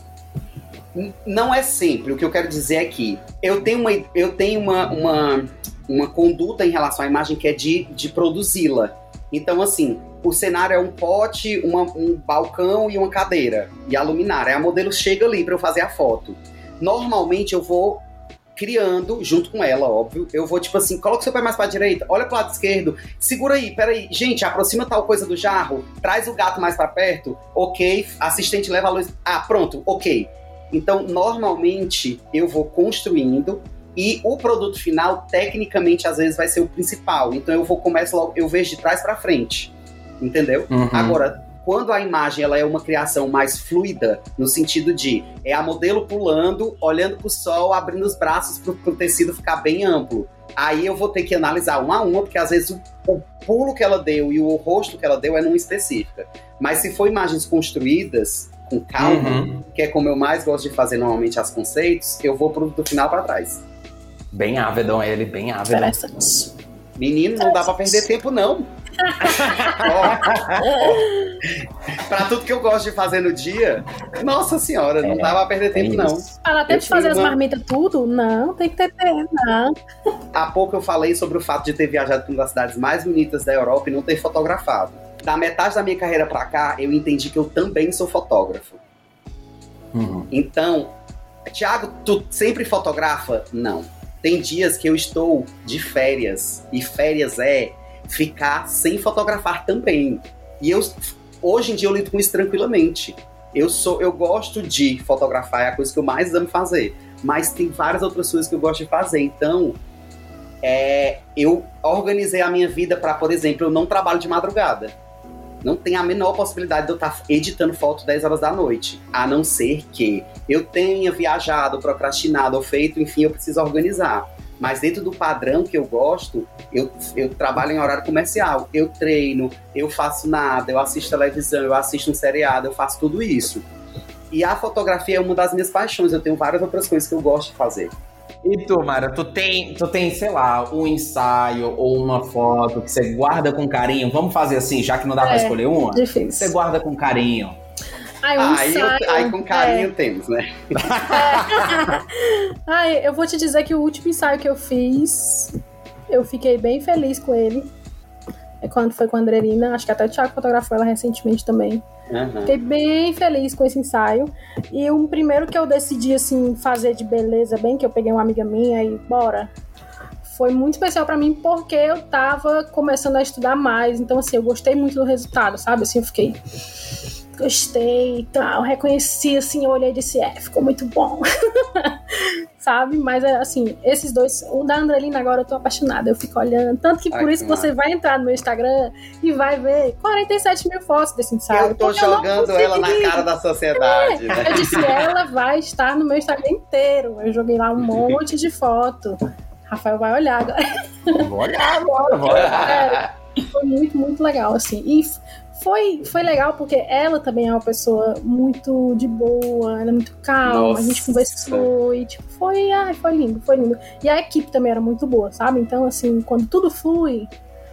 Não é sempre. O que eu quero dizer é que eu tenho uma, eu tenho uma, uma, uma conduta em relação à imagem que é de, de produzi-la. Então, assim, o cenário é um pote, uma- um balcão e uma cadeira. E a luminária. A modelo chega ali para eu fazer a foto. Normalmente eu vou criando, junto com ela, óbvio. Eu vou, tipo assim, coloca o seu pé mais pra direita, olha pro lado esquerdo, segura aí, peraí. Gente, aproxima tal coisa do jarro, traz o gato mais pra perto, ok. Assistente leva a luz. Ah, pronto, ok. Então, normalmente, eu vou construindo e o produto final, tecnicamente, às vezes vai ser o principal. Então, eu vou começar logo, eu vejo de trás pra frente. Entendeu? Uhum. Agora, quando a imagem ela é uma criação mais fluida, no sentido de é a modelo pulando, olhando pro sol, abrindo os braços pro, pro tecido ficar bem amplo. Aí eu vou ter que analisar uma a uma, porque às vezes o, o pulo que ela deu e o rosto que ela deu é numa específica. Mas se for imagens construídas com calma, Uhum. que é como eu mais gosto de fazer normalmente as conceitos, eu vou pro do final para trás. Bem ávido ele, bem ávido. Interessante. Menino, não dá pra perder tempo, não. [LAUGHS] Ó. Pra tudo que eu gosto de fazer no dia, nossa senhora, não É, dá pra perder tempo, É não. Para até de fazer tenho as uma- marmitas tudo? Não, tem que ter tempo, não. Há pouco eu falei sobre o fato de ter viajado para uma das cidades mais bonitas da Europa e não ter fotografado. Da metade da minha carreira pra cá, eu entendi que eu também sou fotógrafo. Uhum. Então, Tiago, tu sempre fotografa? Não. Tem dias que eu estou de férias. E férias é ficar sem fotografar também. E eu hoje em dia eu lido com isso tranquilamente. Eu sou, eu gosto de fotografar, é a coisa que eu mais amo fazer. Mas tem várias outras coisas que eu gosto de fazer. Então, é, eu organizei a minha vida para, por exemplo, eu não trabalho de madrugada. Não tem a menor possibilidade de eu estar editando foto 10 horas da noite. A não ser que eu tenha viajado, procrastinado ou feito, enfim, eu preciso organizar. Mas dentro do padrão que eu gosto, eu, eu trabalho em horário comercial. Eu treino, eu faço nada, eu assisto televisão, eu assisto um seriado, eu faço tudo isso. E a fotografia é uma das minhas paixões. Eu tenho várias outras coisas que eu gosto de fazer. E tu, Mara, tu tem, tu tem, sei lá, um ensaio ou uma foto que você guarda com carinho? Vamos fazer assim, já que não dá é, pra escolher uma? Difícil. Você guarda com carinho. Ai, um aí, ensaio, eu, aí com carinho é. temos, né? É. [LAUGHS] Ai, eu vou te dizer que o último ensaio que eu fiz, eu fiquei bem feliz com ele. É quando foi com a Andrerina, acho que até o Thiago fotografou ela recentemente também. Uhum. Fiquei bem feliz com esse ensaio. E o primeiro que eu decidi, assim, fazer de beleza bem, que eu peguei uma amiga minha e bora. Foi muito especial para mim porque eu tava começando a estudar mais. Então, assim, eu gostei muito do resultado, sabe? Assim, eu fiquei. Gostei e tal. Reconheci, assim, eu olhei e disse, é, ficou muito bom. [LAUGHS] sabe? Mas, assim, esses dois. O da Andrelina agora eu tô apaixonada. Eu fico olhando. Tanto que Ai, por que isso você vai entrar no meu Instagram e vai ver 47 mil fotos desse ensaio. Eu tô porque eu jogando ela na cara da sociedade, né? Eu disse, [LAUGHS] ela vai estar no meu Instagram inteiro. Eu joguei lá um monte de foto. Rafael vai olhar agora. Vou olhar agora, vou olhar. [LAUGHS] Sério, foi muito, muito legal, assim. E foi, foi legal porque ela também é uma pessoa muito de boa, ela é muito calma, a gente Nossa. conversou e, tipo, foi, ai, foi lindo, foi lindo. E a equipe também era muito boa, sabe? Então, assim, quando tudo flui,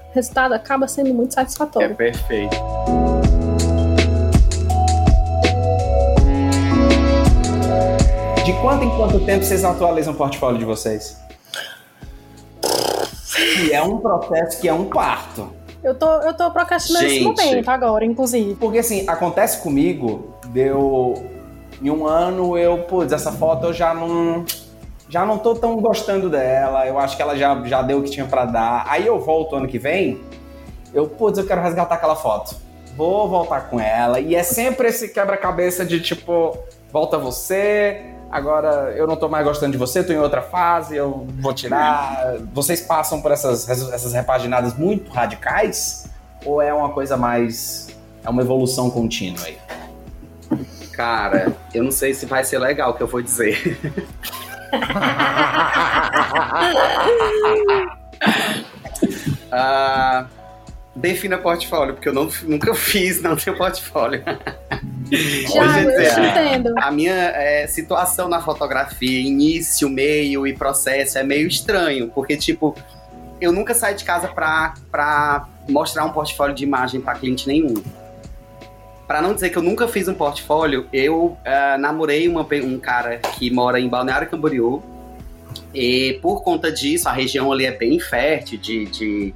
o resultado acaba sendo muito É satisfatório. perfeito. De quanto em quanto tempo vocês atualizam o portfólio de vocês? Que é um processo que é um parto. Eu tô, eu tô procrastinando esse Gente. momento agora, inclusive. Porque assim, acontece comigo, deu. Em um ano eu, putz, essa foto eu já não. Já não tô tão gostando dela. Eu acho que ela já, já deu o que tinha pra dar. Aí eu volto ano que vem, eu, putz, eu quero resgatar aquela foto. Vou voltar com ela. E é sempre esse quebra-cabeça de tipo, volta você. Agora eu não tô mais gostando de você, tô em outra fase, eu vou tirar. Vocês passam por essas, essas repaginadas muito radicais? Ou é uma coisa mais. É uma evolução contínua aí? Cara, eu não sei se vai ser legal o que eu vou dizer. [LAUGHS] Ah, defina portfólio, porque eu não- nunca [LAUGHS] fiz, não tenho portfólio. Já, em eu te entendo. A minha é, situação na fotografia, início, meio e processo, é meio estranho, porque, tipo, eu nunca saí de casa pra, pra mostrar um portfólio de imagem pra cliente nenhum. Pra não dizer que eu nunca fiz um portfólio, eu ah, namorei uma um cara que mora em Balneário Camboriú, e por conta disso, a região ali é bem fértil de, de,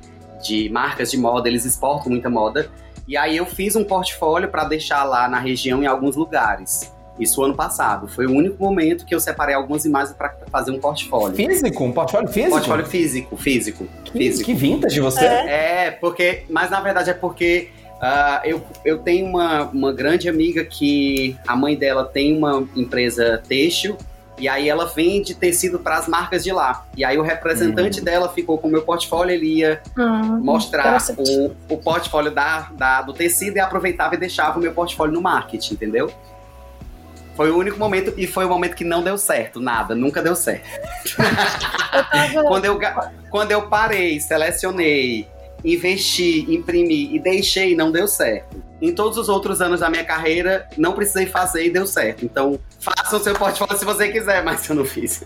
de marcas de moda, eles exportam muita moda. E aí eu fiz um portfólio para deixar lá na região em alguns lugares. Isso ano passado. Foi o único momento que eu separei algumas imagens para fazer um portfólio. Físico? Um portfólio físico? Portfólio físico, físico, Que, físico. que vintage você. É, porque. Mas na verdade é porque ah, eu, eu tenho uma, uma grande amiga que a mãe dela tem uma empresa têxtil. E aí ela vende tecido para as marcas de lá. E aí o representante dela ficou com o meu portfólio, ele ia Ah, mostrar o, o portfólio da, da- do tecido e aproveitava e deixava o meu portfólio no marketing, entendeu? Foi o único momento, e foi o momento que não deu certo, nada, nunca deu certo. [LAUGHS] Eu tava- [LAUGHS] Quando eu, quando eu parei, selecionei, investi, imprimi e deixei, não deu certo. Em todos os outros anos da minha carreira, não precisei fazer e deu certo. Então, faça o seu portfólio se você quiser, mas eu não fiz. [LAUGHS]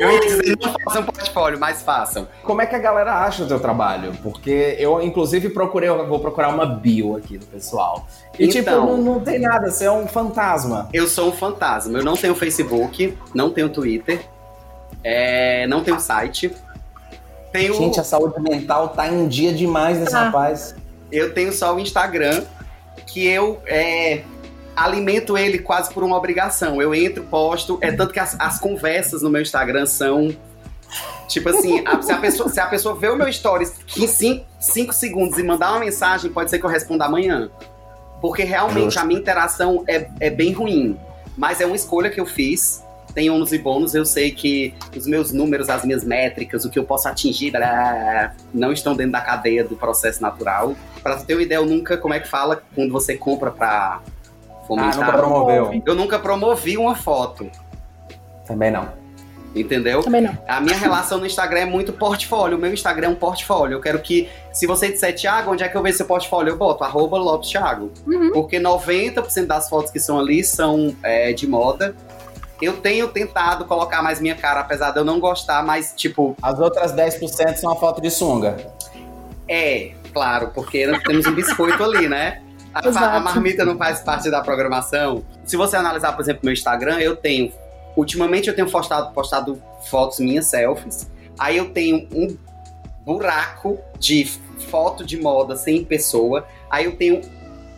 eu ia dizer, não façam portfólio, mas façam. Como é que a galera acha o teu trabalho? Porque eu, inclusive, procurei, eu vou procurar uma bio aqui do pessoal. E, tipo, Então. não, não tem nada, você é um fantasma. Eu sou um fantasma. Eu não tenho Facebook, não tenho Twitter, é, não tenho site. Tenho. Gente, a saúde mental tá em dia demais desse Tá. rapaz. eu tenho só o Instagram, que eu é, alimento ele quase por uma obrigação. Eu entro, posto, é tanto que as, as conversas no meu Instagram são Tipo assim, a, se, a pessoa, se a pessoa vê o meu stories em 5 segundos e mandar uma mensagem, pode ser que eu responda amanhã. Porque realmente Justo. a minha interação é, é bem ruim. Mas é uma escolha que eu fiz. Tem ônus e bônus. Eu sei que os meus números, as minhas métricas, o que eu posso atingir, não estão dentro da cadeia do processo natural. Pra ter uma ideia, eu nunca, como é que fala, quando você compra pra fomentar. Ah, nunca promoveu. Eu nunca promovi uma foto. Também não. Entendeu? Também não. A minha relação no Instagram é muito portfólio. O meu Instagram é um portfólio. Eu quero que, se você disser, Thiago, onde é que eu vejo seu portfólio? Eu boto arroba Lopes Thiago. Uhum. Porque 90% das fotos que são ali são é, de moda. Eu tenho tentado colocar mais minha cara, apesar de eu não gostar, mas tipo. As outras 10% são a foto de sunga. É, claro, porque nós temos um biscoito ali, né? A, a, marmita não faz parte da programação. Se você analisar, por exemplo, meu Instagram, eu tenho Ultimamente eu tenho postado, postado fotos minhas, selfies. Aí eu tenho um buraco de foto de moda sem pessoa. Aí eu tenho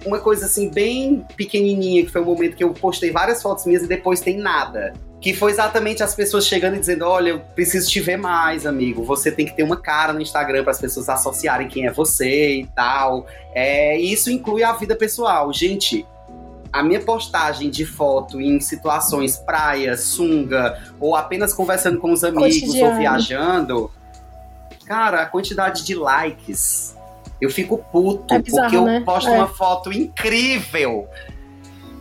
uma coisa assim bem pequenininha, que foi o um momento que eu postei várias fotos minhas e depois tem nada. Que foi exatamente as pessoas chegando e dizendo: Olha, eu preciso te ver mais, amigo. Você tem que ter uma cara no Instagram para as pessoas associarem quem é você e tal. É, e isso inclui a vida pessoal. Gente, a minha postagem de foto em situações praia, sunga, ou apenas conversando com os amigos Cotidiano. ou viajando, cara, a quantidade de likes. Eu fico puto, é bizarro, porque eu né? posto é. uma foto incrível.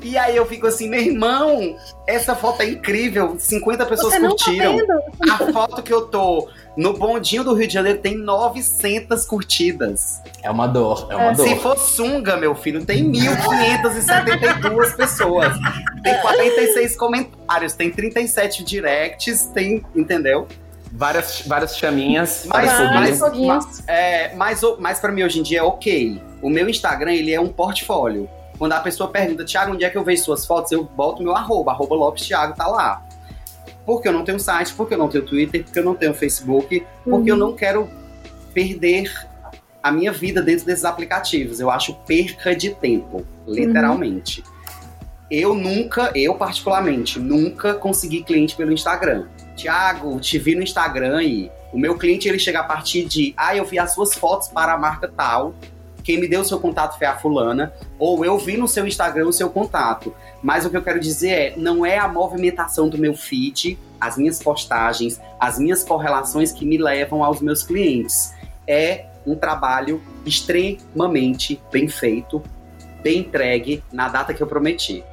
E aí eu fico assim, meu irmão, essa foto é incrível, 50 pessoas Você curtiram. Tá a foto que eu tô no bondinho do Rio de Janeiro tem 900 curtidas. É uma dor, é uma é. dor. Se for sunga, meu filho, tem 1.572 pessoas. Tem 46 comentários, tem 37 directs, tem, entendeu? Várias, várias chaminhas. Mas, mas, mas, é, mas, mas pra mim hoje em dia é ok. O meu Instagram, ele é um portfólio. Quando a pessoa pergunta, Thiago, onde é que eu vejo suas fotos? Eu boto meu arroba, arroba Lopes Thiago, tá lá. Porque eu não tenho site, porque eu não tenho Twitter, porque eu não tenho Facebook, porque uhum. eu não quero perder a minha vida dentro desses aplicativos. Eu acho perca de tempo, literalmente. Uhum. Eu nunca, eu particularmente, nunca consegui cliente pelo Instagram. Tiago, te vi no Instagram e o meu cliente ele chega a partir de, ah, eu vi as suas fotos para a marca tal, quem me deu o seu contato foi a fulana, ou eu vi no seu Instagram o seu contato. Mas o que eu quero dizer é, não é a movimentação do meu feed, as minhas postagens, as minhas correlações que me levam aos meus clientes. É um trabalho extremamente bem feito, bem entregue na data que eu prometi.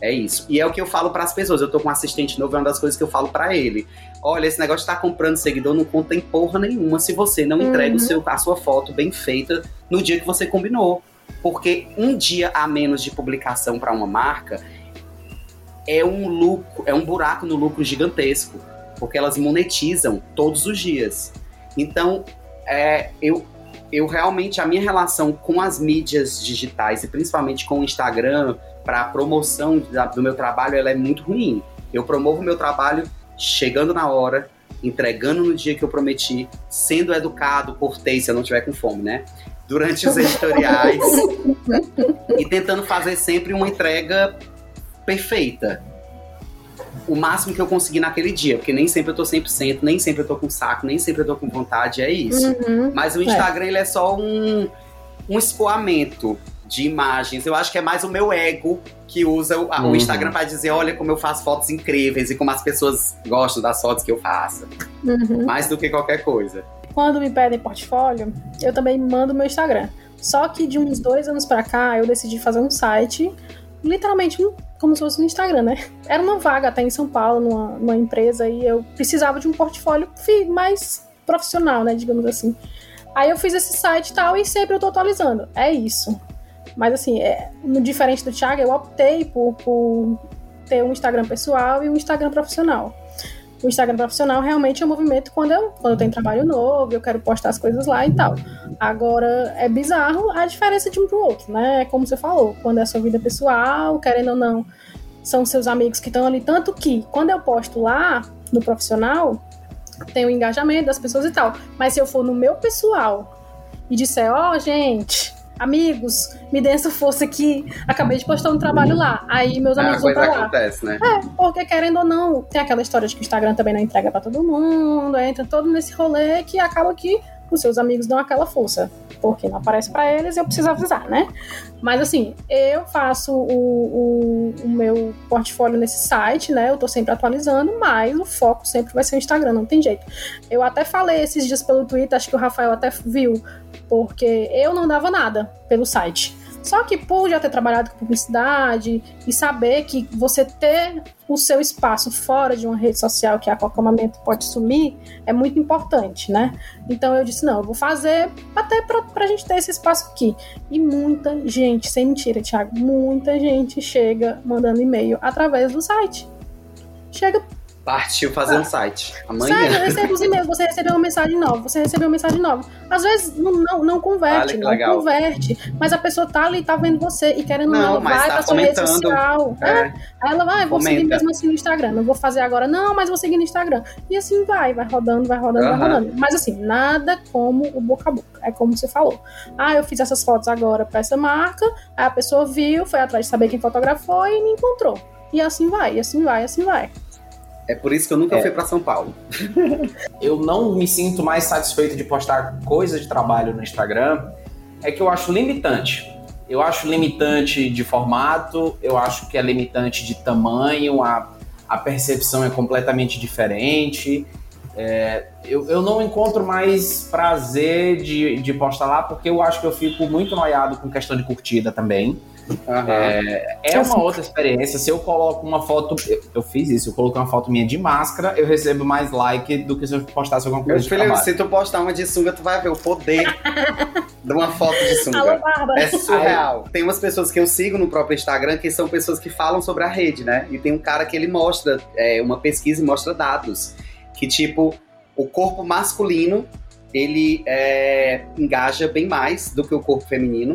É isso. E é o que eu falo para as pessoas. Eu tô com um assistente novo, é uma das coisas que eu falo para ele. Olha, esse negócio de estar tá comprando seguidor não conta em porra nenhuma se você não entrega uhum. o seu, a sua foto bem feita no dia que você combinou. Porque um dia a menos de publicação para uma marca é um lucro, é um buraco no lucro gigantesco. Porque elas monetizam todos os dias. Então, é, eu, eu realmente, a minha relação com as mídias digitais e principalmente com o Instagram, para a promoção do meu trabalho, ela é muito ruim. Eu promovo o meu trabalho chegando na hora, entregando no dia que eu prometi, sendo educado, cortês, se eu não tiver com fome, né? Durante os [LAUGHS] editoriais e tentando fazer sempre uma entrega perfeita. O máximo que eu consegui naquele dia, porque nem sempre eu tô 100%, nem sempre eu tô com saco, nem sempre eu tô com vontade, é isso. Uhum, Mas o Instagram, é. ele é só um, um escoamento de imagens. Eu acho que é mais o meu ego que usa o, uhum. o Instagram para dizer, olha como eu faço fotos incríveis e como as pessoas gostam das fotos que eu faço. Uhum. Mais do que qualquer coisa. Quando me pedem portfólio, eu também mando meu Instagram. Só que de uns dois anos para cá, eu decidi fazer um site, literalmente como se fosse no Instagram, né? Era uma vaga até em São Paulo, numa, numa empresa, e eu precisava de um portfólio mais profissional, né? Digamos assim. Aí eu fiz esse site e tal, e sempre eu tô atualizando. É isso. Mas assim, é, no diferente do Thiago, eu optei por, por ter um Instagram pessoal e um Instagram profissional. O Instagram profissional realmente é um movimento quando eu, quando eu tenho trabalho novo, eu quero postar as coisas lá e tal. Agora, é bizarro a diferença de um pro outro, né? É como você falou, quando é a sua vida pessoal, querendo ou não, são seus amigos que estão ali. Tanto que, quando eu posto lá, no profissional, tem o engajamento das pessoas e tal. Mas se eu for no meu pessoal e disser, ó, oh, gente, amigos, me dê essa força aqui. Acabei de postar um trabalho lá. Aí meus A amigos vão coisa pra lá. acontece, né? É, porque querendo ou não, tem aquela história de que o Instagram também não entrega pra todo mundo, entra todo nesse rolê que acaba que os seus amigos dão aquela força. Porque não aparece pra eles eu preciso avisar, né? Mas assim, eu faço o, o, o meu portfólio nesse site, né? Eu tô sempre atualizando, mas o foco sempre vai ser o Instagram, não tem jeito. Eu até falei esses dias pelo Twitter, acho que o Rafael até viu, porque eu não dava nada pelo site. Só que por já ter trabalhado com publicidade e saber que você ter o seu espaço fora de uma rede social que a qualquer momento pode sumir é muito importante, né? Então eu disse, não, eu vou fazer até pra, pra gente ter esse espaço aqui. E muita gente, sem mentira, Thiago, muita gente chega mandando e-mail através do site. Chega Partiu fazer um site. Amanhã. Sério, eu recebo os e-mails, você recebeu uma mensagem nova, você recebeu uma mensagem nova. Às vezes não, não, não converte, que não legal. converte. Mas a pessoa tá ali, tá vendo você e querendo Não, mas vai tá pra sua rede social. É. É. Aí ela vai, vou seguir mesmo assim no Instagram. Não vou fazer agora, não, mas vou seguir no Instagram. E assim vai, vai rodando, vai rodando, Aham. vai rodando. Mas assim, nada como o boca a boca. É como você falou. Ah, eu fiz essas fotos agora pra essa marca, aí a pessoa viu, foi atrás de saber quem fotografou e me encontrou. E assim vai, e assim vai, e assim vai. É por isso que eu nunca É. fui pra São Paulo. [LAUGHS] eu não me sinto mais satisfeito de postar coisa de trabalho no Instagram, é que eu acho limitante. Eu acho limitante de formato, eu acho que é limitante de tamanho, a, a percepção é completamente diferente. É, eu, eu não encontro mais prazer de, de postar lá, porque eu acho que eu fico muito noiado com questão de curtida também. Aham. É uma outra experiência. Se eu coloco uma foto. Eu, eu fiz isso, eu coloquei uma foto minha de máscara, eu recebo mais like do que se eu postasse alguma Meu coisa de filho, trabalho. se tu postar uma de sunga, tu vai ver o poder de uma foto de sunga. É surreal. Tem umas pessoas que eu sigo no próprio Instagram que são pessoas que falam sobre a rede, né? E tem um cara que ele mostra é, uma pesquisa e mostra dados. Que, tipo, o corpo masculino ele é, engaja bem mais do que o corpo feminino.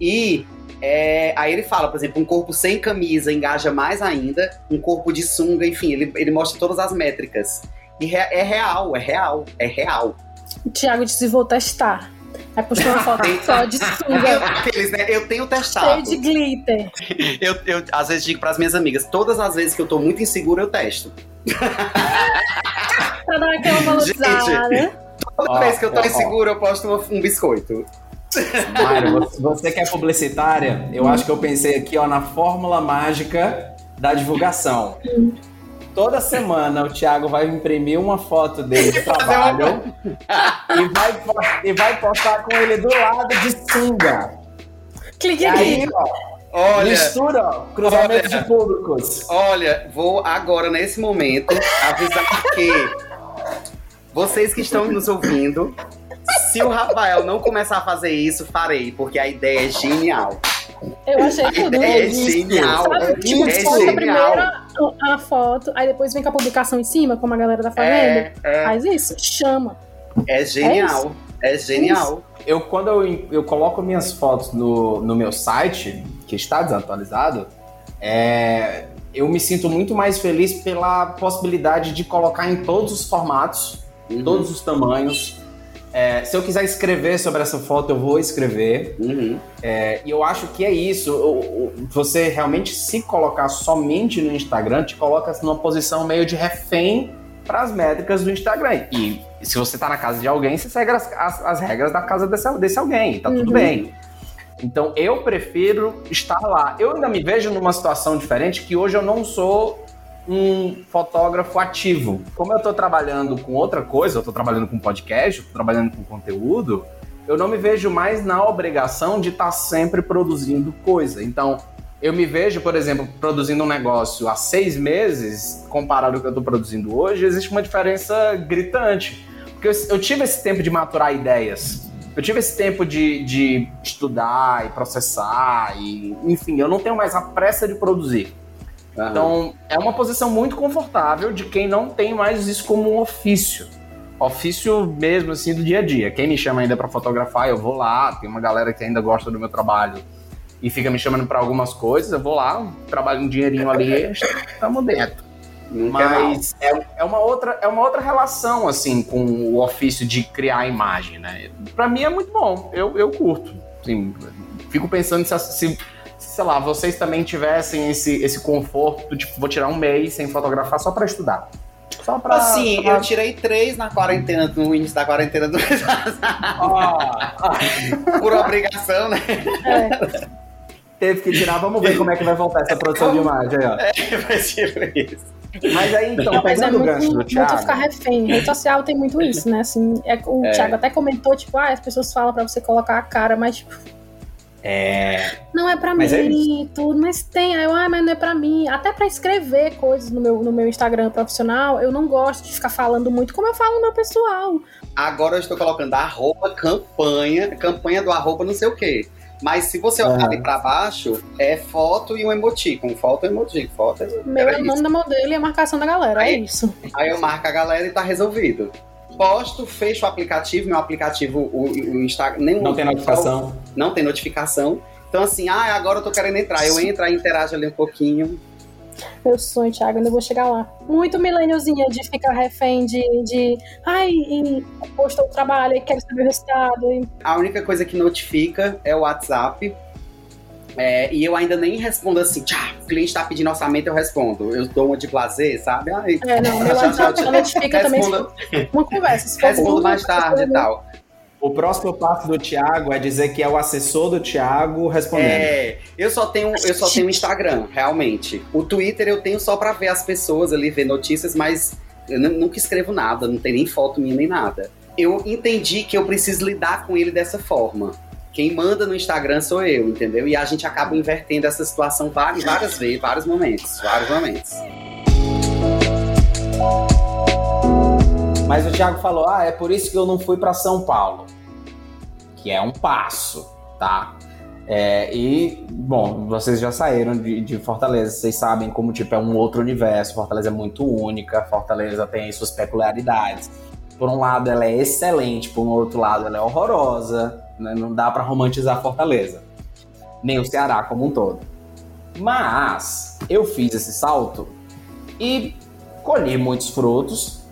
E é, aí ele fala, por exemplo, um corpo sem camisa engaja mais ainda, um corpo de sunga, enfim, ele, ele mostra todas as métricas. E re- é real, é real, é real. O Thiago disse: vou testar. Aí postou uma foto só de sunga, Aqueles, né? Eu tenho cheio testado. de glitter. Eu, eu às vezes digo pras minhas amigas, todas as vezes que eu tô muito inseguro, eu testo. Pra dar aquela valorizada. né? Toda Ó, vez que eu tô inseguro, eu posto um biscoito. Mário, você- você que é publicitária, eu acho que eu pensei aqui ó, na fórmula mágica da divulgação. Toda semana o Thiago vai imprimir uma foto dele de [LAUGHS] trabalho e, vai, e vai postar com ele do lado de sunga. Clique E aí, aqui. ó, Olha, mistura ó, cruzamentos Olha. de públicos. olha, vou agora, nesse momento, avisar que vocês que estão nos ouvindo, se o Rafael não começar a fazer isso, farei, porque a ideia é genial. Eu achei A tudo. ideia é Isso. genial. Sabe, tipo, É posta genial. primeiro a, a foto, aí depois vem com a publicação em cima, como a galera tá fazendo. É, é, Faz isso, chama. é genial. É genial. Eu, quando eu, eu coloco minhas fotos no, no meu site, que está desatualizado, é, eu me sinto muito mais feliz pela possibilidade de colocar em todos os formatos, Uhum. todos os tamanhos. É, se eu quiser escrever sobre essa foto, eu vou escrever. Uhum. É, e eu acho que é isso. O- o- Você realmente se colocar somente no Instagram te coloca numa posição meio de refém para as métricas do Instagram. E se você tá na casa de alguém, você segue as, as- as regras da casa desse, desse alguém, tá tudo Uhum. bem. Então eu prefiro estar lá. Eu ainda me vejo numa situação diferente que hoje eu não sou um fotógrafo ativo. Como eu tô trabalhando com outra coisa, eu tô trabalhando com podcast, trabalhando com conteúdo, eu não me vejo mais na obrigação de estar sempre produzindo coisa. Então, eu me vejo, por exemplo, produzindo um negócio há seis meses, comparado ao que eu estou produzindo hoje, existe uma diferença gritante. Porque eu, eu tive esse tempo de maturar ideias. Eu tive esse tempo de, de estudar e processar, e, enfim, eu não tenho mais a pressa de produzir. Aham. Então, é uma posição muito confortável de quem não tem mais isso como um ofício. Ofício mesmo, assim, do dia a dia. Quem me chama ainda para fotografar, eu vou lá. Tem uma galera que ainda gosta do meu trabalho e fica me chamando para algumas coisas. Eu vou lá, trabalho um dinheirinho ali, estamos dentro. Mas é, é uma outra, é uma outra relação, assim, com o ofício de criar a imagem, né? Pra mim é muito bom, eu, eu curto. Assim, fico pensando se, se, sei lá, vocês também tivessem esse, esse conforto, tipo, vou tirar um mês sem fotografar só para estudar. Só pra. Assim, pra... eu tirei três na quarentena, no início da quarentena do mês oh. Por obrigação, né? É. Teve que tirar, vamos ver como é que vai voltar essa produção de imagem aí, ó. É, vai ser isso. Mas aí, então, Mas é muito, gancho do muito Thiago. ficar refém. Rede social tem muito isso, né? Assim, é, o É. Thiago até comentou, tipo, ah, as pessoas falam pra você colocar a cara, mas tipo, É. não é pra Mas é mim e tudo, mas tem. Aí eu, ah, mas não é pra mim. Até pra escrever coisas no meu, no meu Instagram profissional, eu não gosto de ficar falando muito como eu falo no meu pessoal. Agora eu estou colocando arroba campanha, campanha do arroba não sei o quê. Mas se você olhar Aham. ali pra baixo, é foto e um emoticon. Foto e emoticon. Foto e Meu é o nome da modelo e a marcação da galera. É Aí- isso. Aí eu marco a galera e tá resolvido. Posto, fecho o aplicativo, meu aplicativo, o, o Instagram. Nem Não tem notificação. Não tem notificação. Então, assim, ah, agora eu tô querendo entrar. Eu entro, aí interajo ali um pouquinho. Meu sonho, Thiago, ainda vou chegar lá. Muito millennialzinha de ficar refém de. de ai, e postou o trabalho e quero saber o resultado. E, A única coisa que notifica é o WhatsApp. É, e eu ainda nem respondo assim, tchá, o cliente tá pedindo orçamento, eu respondo. Eu dou uma de blazer, sabe? Ai, é, não, meu [LAUGHS] WhatsApp notifica também uma conversa. Se respondo tudo, mais tarde e tal. O próximo passo do Thiago é dizer que é o assessor do Thiago respondendo. É, eu só tenho, eu só tenho Instagram, realmente. O Twitter eu tenho só pra ver as pessoas ali, ver notícias, mas eu nu- nunca escrevo nada, não tem nem foto minha nem nada. Eu entendi que eu preciso lidar com ele dessa forma. Quem manda no Instagram sou eu, entendeu? E a gente acaba invertendo essa situação várias, várias vezes, vários momentos, vários momentos. Mas o Thiago falou: ah, é por isso que eu não fui para São Paulo. Que é um passo, tá? É, e, bom, vocês já saíram de, de Fortaleza, vocês sabem como tipo, é um outro universo. Fortaleza é muito única, Fortaleza tem suas peculiaridades. Por um lado, ela é excelente, por um outro lado, ela é horrorosa. Né? Não dá para romantizar Fortaleza, nem o Ceará como um todo. Mas eu fiz esse salto e colhi muitos frutos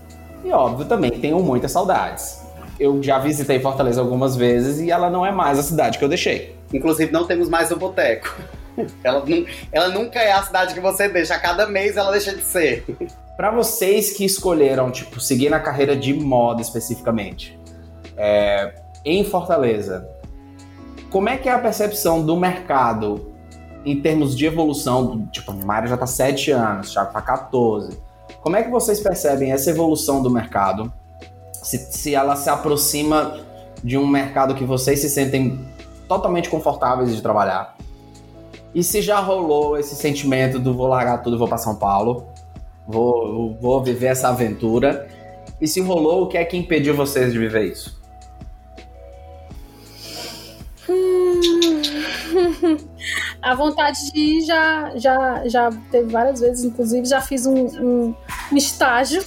e óbvio também tenho muitas saudades. Eu já visitei Fortaleza algumas vezes e ela não é mais a cidade que eu deixei. Inclusive, não temos mais o boteco. [LAUGHS] Ela, ela nunca é a cidade que você deixa, a cada mês ela deixa de ser. [LAUGHS] Para vocês que escolheram, tipo, seguir na carreira de moda especificamente, é, em Fortaleza, como é que é a percepção do mercado em termos de evolução? Tipo, Mário já tá 7 anos, Thiago tá 14. Como é que vocês percebem essa evolução do mercado? Se, se ela se aproxima de um mercado que vocês se sentem totalmente confortáveis de trabalhar? E se já rolou esse sentimento do vou largar tudo vou para São Paulo? Vou, vou viver essa aventura. E se rolou, o que é que impediu vocês de viver isso? [LAUGHS] A vontade de ir já, já, já teve várias vezes, inclusive já fiz um, um- um estágio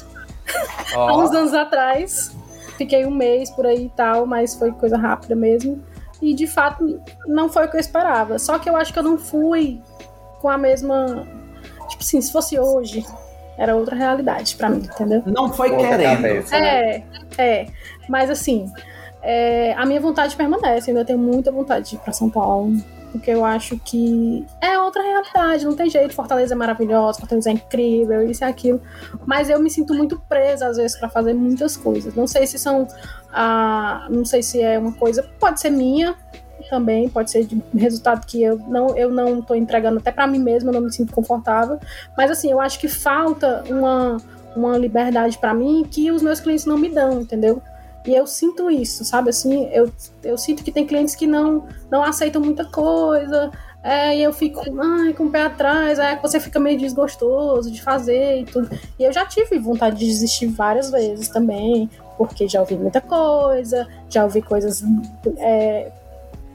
[LAUGHS] há uns anos atrás. Fiquei um mês por aí e tal, mas foi coisa rápida mesmo. E de fato não foi o que eu esperava. Só que eu acho que eu não fui com a mesma. Tipo assim, se fosse hoje, era outra realidade pra mim, entendeu? Não foi querendo. cabeça, né? É, é. Mas assim, é, a minha vontade permanece. Eu ainda tenho muita vontade de ir pra São Paulo. Porque eu acho que é outra realidade, não tem jeito. Fortaleza é maravilhosa, Fortaleza é incrível, isso e aquilo. Mas eu me sinto muito presa, às vezes, pra fazer muitas coisas. Não sei se são. Ah, não sei se é uma coisa. Pode ser minha também, pode ser de resultado que eu não, eu não tô entregando até pra mim mesma, eu não me sinto confortável. Mas assim, eu acho que falta uma, uma liberdade pra mim que os meus clientes não me dão, entendeu? E eu sinto isso, sabe? Assim, eu, eu sinto que tem clientes que não, não aceitam muita coisa. É, e eu fico ai, com o pé atrás, é que você fica meio desgostoso de fazer e tudo. E eu já tive vontade de desistir várias vezes também, porque já ouvi muita coisa, já ouvi coisas é,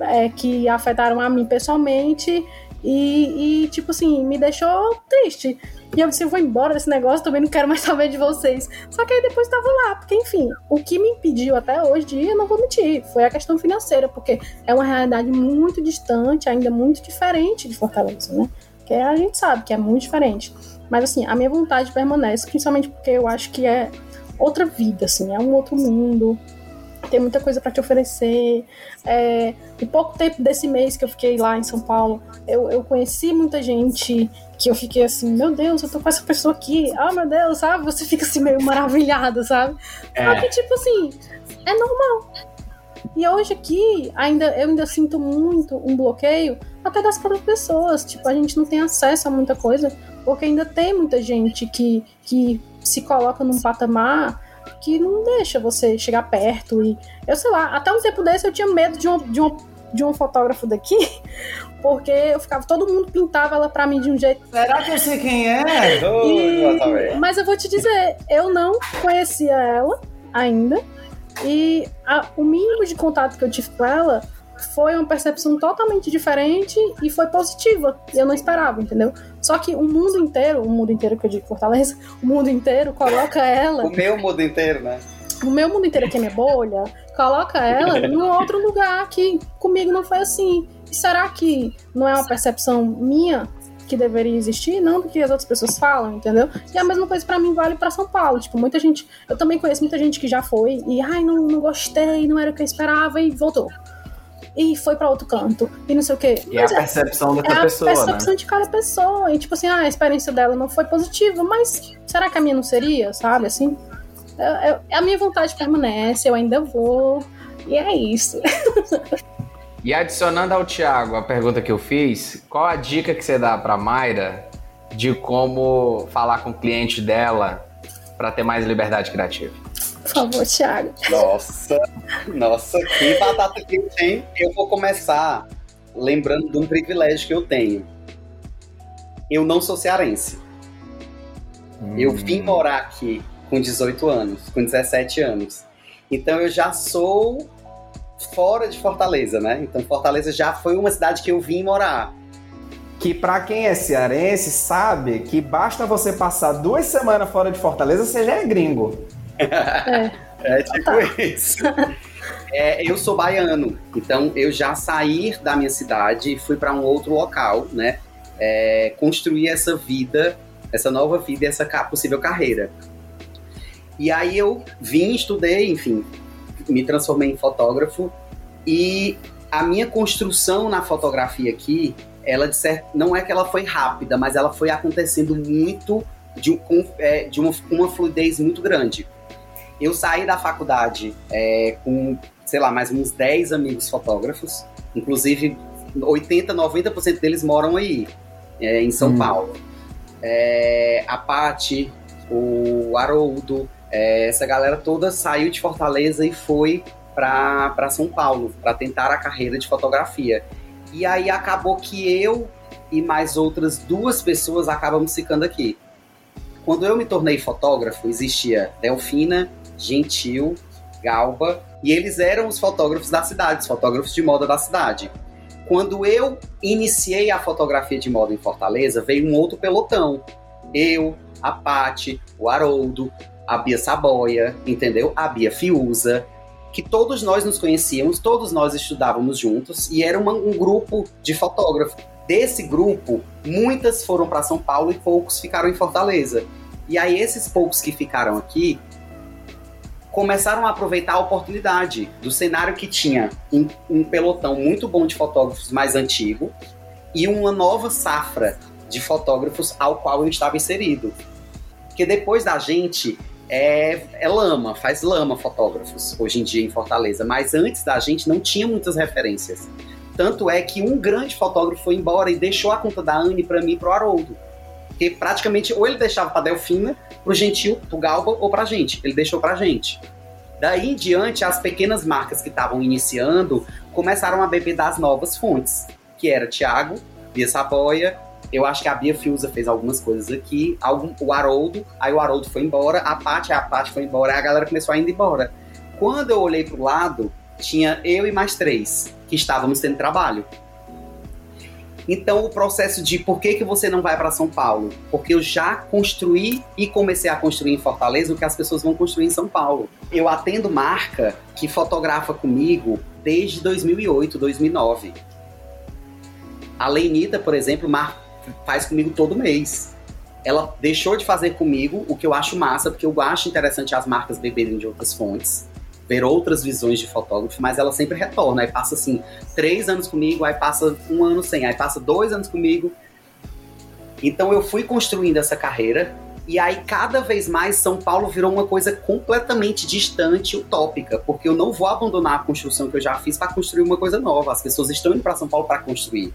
é, que afetaram a mim pessoalmente e, e, tipo assim, me deixou triste. E eu disse, eu vou embora desse negócio, também não quero mais [LAUGHS] saber de vocês. Só que aí depois tava lá, porque enfim, o que me impediu até hoje de ir, eu não vou mentir, foi a questão financeira, porque é uma realidade muito distante, ainda muito diferente de Fortaleza, né? Que a gente sabe que é muito diferente. Mas assim, a minha vontade permanece, principalmente porque eu acho que é outra vida, assim, é um outro mundo. Tem muita coisa para te oferecer. É, pouco tempo desse mês que eu fiquei lá em São Paulo, eu, eu conheci muita gente que eu fiquei assim, meu Deus, eu tô com essa pessoa aqui, ah, meu Deus, sabe? Você fica assim meio maravilhado, sabe? É. Só que, tipo assim, é normal. E hoje aqui, ainda, eu ainda sinto muito um bloqueio até das próprias pessoas. Tipo, a gente não tem acesso a muita coisa, porque ainda tem muita gente que, que se coloca num patamar que não deixa você chegar perto. E eu sei lá, até um tempo desse eu tinha medo de um, de um, de um fotógrafo daqui, [LAUGHS] porque eu ficava, todo mundo pintava ela pra mim de um jeito. Será que eu sei quem é? [LAUGHS] E, mas eu vou te dizer, eu não conhecia ela ainda. E a, o mínimo de contato que eu tive com ela foi uma percepção totalmente diferente e foi positiva. Eu não esperava, entendeu? Só que o mundo inteiro, o mundo inteiro que eu digo Fortaleza, o mundo inteiro coloca ela. [LAUGHS] o meu mundo inteiro, né? O meu mundo inteiro, que é minha bolha, coloca ela [LAUGHS] num outro lugar que comigo não foi assim. E será que não é uma percepção minha que deveria existir, não do que as outras pessoas falam, entendeu? E a mesma coisa para mim vale para São Paulo. Tipo, muita gente, eu também conheço muita gente que já foi e ai, não, não gostei, não era o que eu esperava e voltou. E foi para outro canto, e não sei o quê. E mas é a percepção é, da é pessoa. É a percepção né? de cada pessoa. E tipo assim, ah, a experiência dela não foi positiva, mas será que a minha não seria, sabe? Assim, eu, eu, a minha vontade permanece, eu ainda vou. E é isso. [LAUGHS] E adicionando ao Thiago a pergunta que eu fiz, qual a dica que você dá para Mayra de como falar com o cliente dela para ter mais liberdade criativa? Por favor, Thiago. Nossa, nossa, que batata quente, hein? Eu vou começar lembrando de um privilégio que eu tenho. Eu não sou cearense. Hum. Eu vim morar aqui com 18 anos, com 17 anos. Então eu já sou fora de Fortaleza, né? Então Fortaleza já foi uma cidade que eu vim morar. Que para quem é cearense sabe que basta você passar duas semanas fora de Fortaleza, você já é gringo. É, é tipo isso. É, eu sou baiano, então eu já saí da minha cidade e fui para um outro local, né? É, construir essa vida, essa nova vida e essa possível carreira. E aí eu vim, estudei, enfim, me transformei em fotógrafo e a minha construção na fotografia aqui, ela de certo, não é que ela foi rápida, mas ela foi acontecendo muito de, com, é, de uma, uma, fluidez muito grande. Eu saí da faculdade é, com, sei lá, mais uns 10 amigos fotógrafos, inclusive 80, 90% deles moram aí, é, em São hum. Paulo. É, a Pati, o Haroldo, é, essa galera toda saiu de Fortaleza e foi para São Paulo para tentar a carreira de fotografia. E aí acabou que eu e mais outras duas pessoas acabamos ficando aqui. Quando eu me tornei fotógrafo, existia Delfina, Gentil, Galba, e eles eram os fotógrafos da cidade, os fotógrafos de moda da cidade. Quando eu iniciei a fotografia de moda em Fortaleza, veio um outro pelotão. Eu, a Pati, o Haroldo, a Bia Saboia, entendeu? A Bia Fiuza, que todos nós nos conhecíamos, todos nós estudávamos juntos e era uma, um grupo de fotógrafos. Desse grupo, muitas foram para São Paulo e poucos ficaram em Fortaleza. E aí esses poucos que ficaram aqui começaram a aproveitar a oportunidade do cenário que tinha um, um pelotão muito bom de fotógrafos mais antigo e uma nova safra de fotógrafos ao qual eu estava inserido. Porque depois da gente, é, é lama, faz lama fotógrafos hoje em dia em Fortaleza. Mas antes da gente não tinha muitas referências. Tanto é que um grande fotógrafo foi embora e deixou a conta da Anne para mim e pro Haroldo. Porque praticamente ou ele deixava para Delfina, pro Gentil, pro Galba ou pra gente. Ele deixou pra gente. Daí em diante, as pequenas marcas que estavam iniciando começaram a beber das novas fontes, que era Thiago, Bia Saboia, eu acho que a Bia Fiuza fez algumas coisas aqui, algum, o Haroldo, aí o Haroldo foi embora, a Paty, a Paty foi embora, aí a galera começou a ir embora. Quando eu olhei pro lado, tinha eu e mais três que estávamos tendo trabalho. Então, o processo de por que, que você não vai para São Paulo? Porque eu já construí e comecei a construir em Fortaleza o que as pessoas vão construir em São Paulo. Eu atendo marca que fotografa comigo desde 2008, 2009. A Leinita, por exemplo, faz comigo todo mês. Ela deixou de fazer comigo, o que eu acho massa, porque eu acho interessante as marcas beberem de outras fontes. Ver outras visões de fotógrafo, mas ela sempre retorna. Aí passa assim, três anos comigo, aí passa um ano sem, aí passa dois anos comigo. Então eu fui construindo essa carreira e aí, cada vez mais, São Paulo virou uma coisa completamente distante, utópica, porque eu não vou abandonar a construção que eu já fiz para construir uma coisa nova. As pessoas estão indo para São Paulo para construir,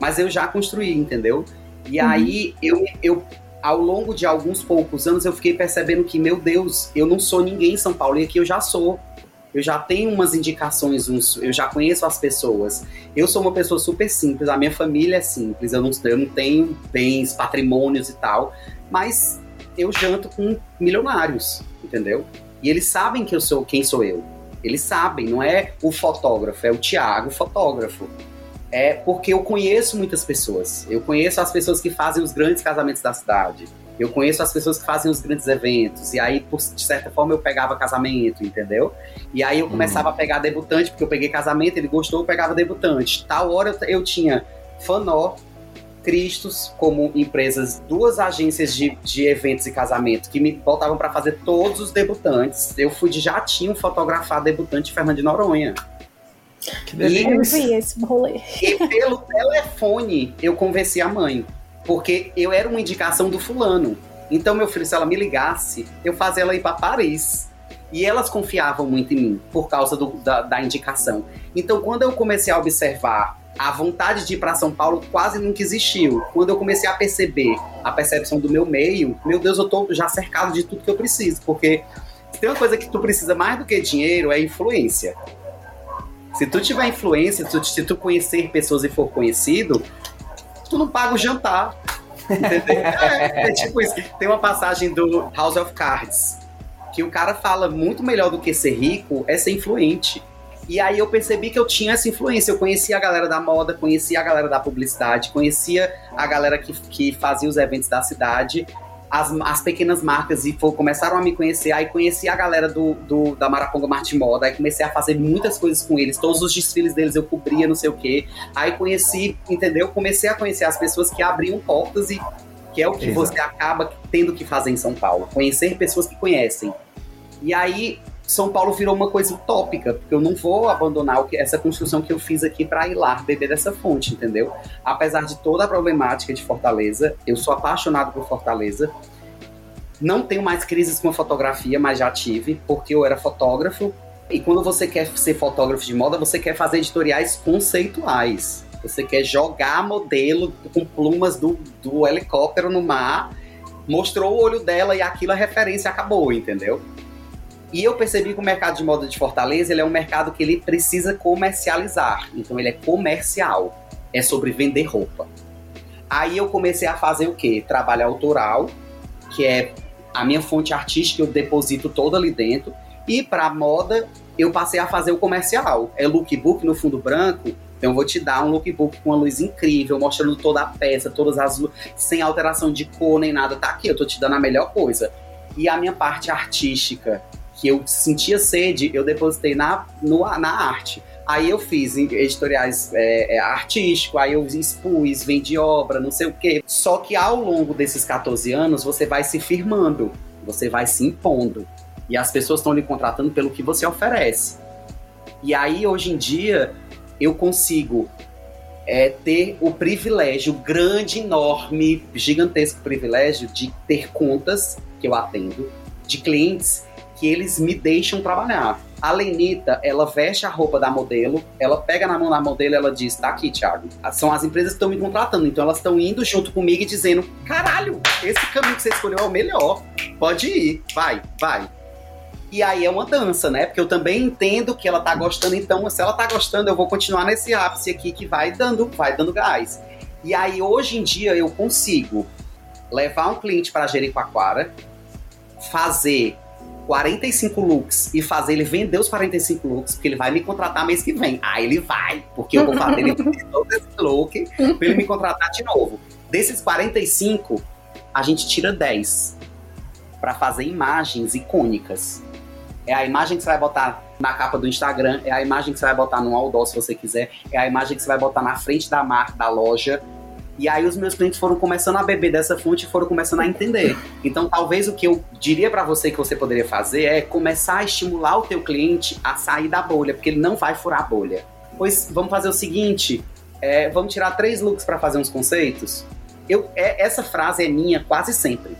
mas eu já construí, entendeu? E uhum. aí, eu, eu, ao longo de alguns poucos anos, eu fiquei percebendo que, meu Deus, eu não sou ninguém em São Paulo, e aqui eu já sou. Eu já tenho umas indicações, uns, eu já conheço as pessoas. Eu sou uma pessoa super simples, a minha família é simples, eu não, eu não tenho bens, patrimônios e tal, mas eu janto com milionários, entendeu? E eles sabem que eu sou quem sou eu. Eles sabem, não é o fotógrafo, é o Tiago, fotógrafo. É porque eu conheço muitas pessoas. Eu conheço as pessoas que fazem os grandes casamentos da cidade. Eu conheço as pessoas que fazem os grandes eventos. E aí, por, de certa forma, eu pegava casamento, entendeu? E aí eu começava uhum. a pegar debutante, porque eu peguei casamento, ele gostou, eu pegava debutante. Tal hora eu, eu tinha fanó, Cristos como empresas, duas agências de, de eventos e casamento que me botavam para fazer todos os debutantes. Eu fui de jatinho fotografar debutante Fernando de Noronha. Que delícia. Eu vi esse rolê. E pelo telefone eu convenci a mãe, porque eu era uma indicação do fulano. Então, meu filho, se ela me ligasse, eu fazia ela ir para Paris. E elas confiavam muito em mim por causa do, da, da indicação. Então, quando eu comecei a observar a vontade de ir para São Paulo quase nunca existiu. Quando eu comecei a perceber a percepção do meu meio, meu Deus, eu tô já cercado de tudo que eu preciso, porque tem uma coisa que tu precisa mais do que dinheiro é influência. Se tu tiver influência, se tu conhecer pessoas e for conhecido, tu não paga o jantar. Entendeu? [LAUGHS] é, é tipo isso. Tem uma passagem do House of Cards que o cara fala muito melhor do que ser rico é ser influente. E aí eu percebi que eu tinha essa influência. Eu conhecia a galera da moda, conhecia a galera da publicidade, conhecia a galera que, que fazia os eventos da cidade, as, as pequenas marcas, e for, começaram a me conhecer. Aí conheci a galera do, do da Maraponga Marte Moda, aí comecei a fazer muitas coisas com eles. Todos os desfiles deles eu cobria, não sei o quê. Aí conheci, entendeu? Comecei a conhecer as pessoas que abriam portas e que é o que Exato. você acaba tendo que fazer em São Paulo. Conhecer pessoas que conhecem. E aí são Paulo virou uma coisa utópica, porque eu não vou abandonar essa construção que eu fiz aqui para ir lá beber dessa fonte, entendeu? Apesar de toda a problemática de Fortaleza, eu sou apaixonado por Fortaleza. Não tenho mais crises com a fotografia, mas já tive, porque eu era fotógrafo. E quando você quer ser fotógrafo de moda, você quer fazer editoriais conceituais. Você quer jogar modelo com plumas do, do helicóptero no mar, mostrou o olho dela e aquilo é referência acabou, entendeu? E eu percebi que o mercado de moda de Fortaleza ele é um mercado que ele precisa comercializar. Então ele é comercial. É sobre vender roupa. Aí eu comecei a fazer o quê? Trabalho autoral, que é a minha fonte artística, eu deposito toda ali dentro. E para moda, eu passei a fazer o comercial. É lookbook no fundo branco. Então eu vou te dar um lookbook com uma luz incrível, mostrando toda a peça, todas as sem alteração de cor nem nada. Tá aqui, eu tô te dando a melhor coisa. E a minha parte artística, que eu sentia sede, eu depositei na, no, na arte. Aí eu fiz editoriais é, é, artísticos, aí eu expus, vendi obra, não sei o quê. Só que ao longo desses 14 anos, você vai se firmando, você vai se impondo. E as pessoas estão lhe contratando pelo que você oferece. E aí, hoje em dia, eu consigo é, ter o privilégio, grande, enorme, gigantesco privilégio de ter contas que eu atendo, de clientes que eles me deixam trabalhar. A Lenita, ela veste a roupa da modelo, ela pega na mão da modelo ela diz: tá aqui, Thiago. São as empresas que estão me contratando, então elas estão indo junto comigo e dizendo: caralho, esse caminho que você escolheu é o melhor. Pode ir, vai, vai. E aí é uma dança, né? Porque eu também entendo que ela tá gostando, então se ela tá gostando, eu vou continuar nesse ápice aqui que vai dando, vai dando gás. E aí hoje em dia eu consigo levar um cliente para Jericoacoara, fazer 45 looks e fazer ele vender os 45 looks, porque ele vai me contratar mês que vem. Aí ele vai, porque eu vou fazer ele [LAUGHS] todo esse look pra ele me contratar de novo. Desses 45, a gente tira 10 para fazer imagens icônicas. É a imagem que você vai botar na capa do Instagram, é a imagem que você vai botar no outdoor se você quiser, é a imagem que você vai botar na frente da marca, da loja. E aí os meus clientes foram começando a beber dessa fonte e foram começando a entender. Então, talvez o que eu diria para você que você poderia fazer é começar a estimular o teu cliente a sair da bolha, porque ele não vai furar a bolha. Pois vamos fazer o seguinte, é, vamos tirar três looks para fazer uns conceitos. Eu, é, essa frase é minha quase sempre.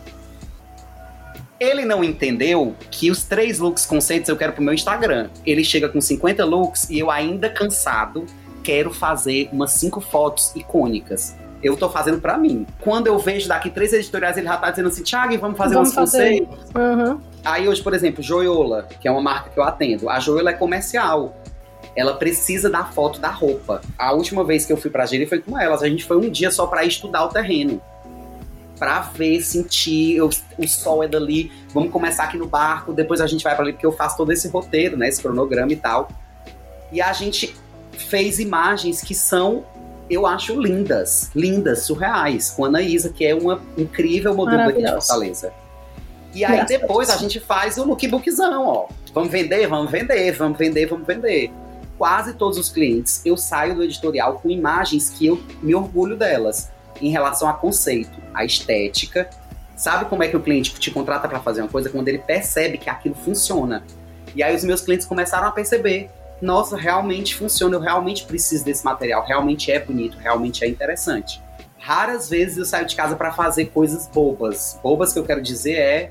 Ele não entendeu que os três looks conceitos eu quero pro meu Instagram. Ele chega com 50 looks e eu ainda cansado quero fazer umas cinco fotos icônicas eu tô fazendo para mim. Quando eu vejo daqui três editoriais, ele já tá dizendo assim, Thiago, vamos fazer vamos uns fazer. conceitos. Uhum. Aí hoje, por exemplo, Joiola, que é uma marca que eu atendo, a Joiola é comercial. Ela precisa da foto da roupa. A última vez que eu fui pra Gíria foi com elas. A gente foi um dia só para estudar o terreno. Pra ver, sentir, eu, o sol é dali, vamos começar aqui no barco, depois a gente vai para ali, porque eu faço todo esse roteiro, né? Esse cronograma e tal. E a gente fez imagens que são eu acho lindas, lindas, surreais, com a Anaísa, que é uma incrível modelo daqui de Fortaleza. E aí Graças depois a gente faz o lookbookzão, ó. Vamos vender, vamos vender, vamos vender, vamos vender. Quase todos os clientes, eu saio do editorial com imagens que eu me orgulho delas em relação a conceito, a estética. Sabe como é que o cliente te contrata para fazer uma coisa? Quando ele percebe que aquilo funciona. E aí os meus clientes começaram a perceber nossa, realmente funciona, eu realmente preciso desse material, realmente é bonito, realmente é interessante. Raras vezes eu saio de casa para fazer coisas bobas. Bobas que eu quero dizer é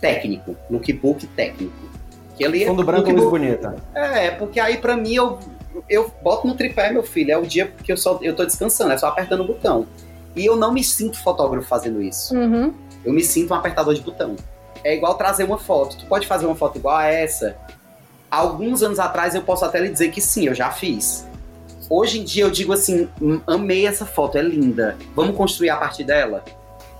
técnico, lookbook técnico. Que ali é Fundo é, branco luz bonita. É, porque aí para mim eu, eu boto no tripé, meu filho, é o dia que eu só eu tô descansando, é só apertando o botão. E eu não me sinto fotógrafo fazendo isso. Uhum. Eu me sinto um apertador de botão. É igual trazer uma foto. Tu pode fazer uma foto igual a essa, alguns anos atrás eu posso até lhe dizer que sim, eu já fiz. Hoje em dia eu digo assim, hum, amei essa foto, é linda. Vamos construir a partir dela?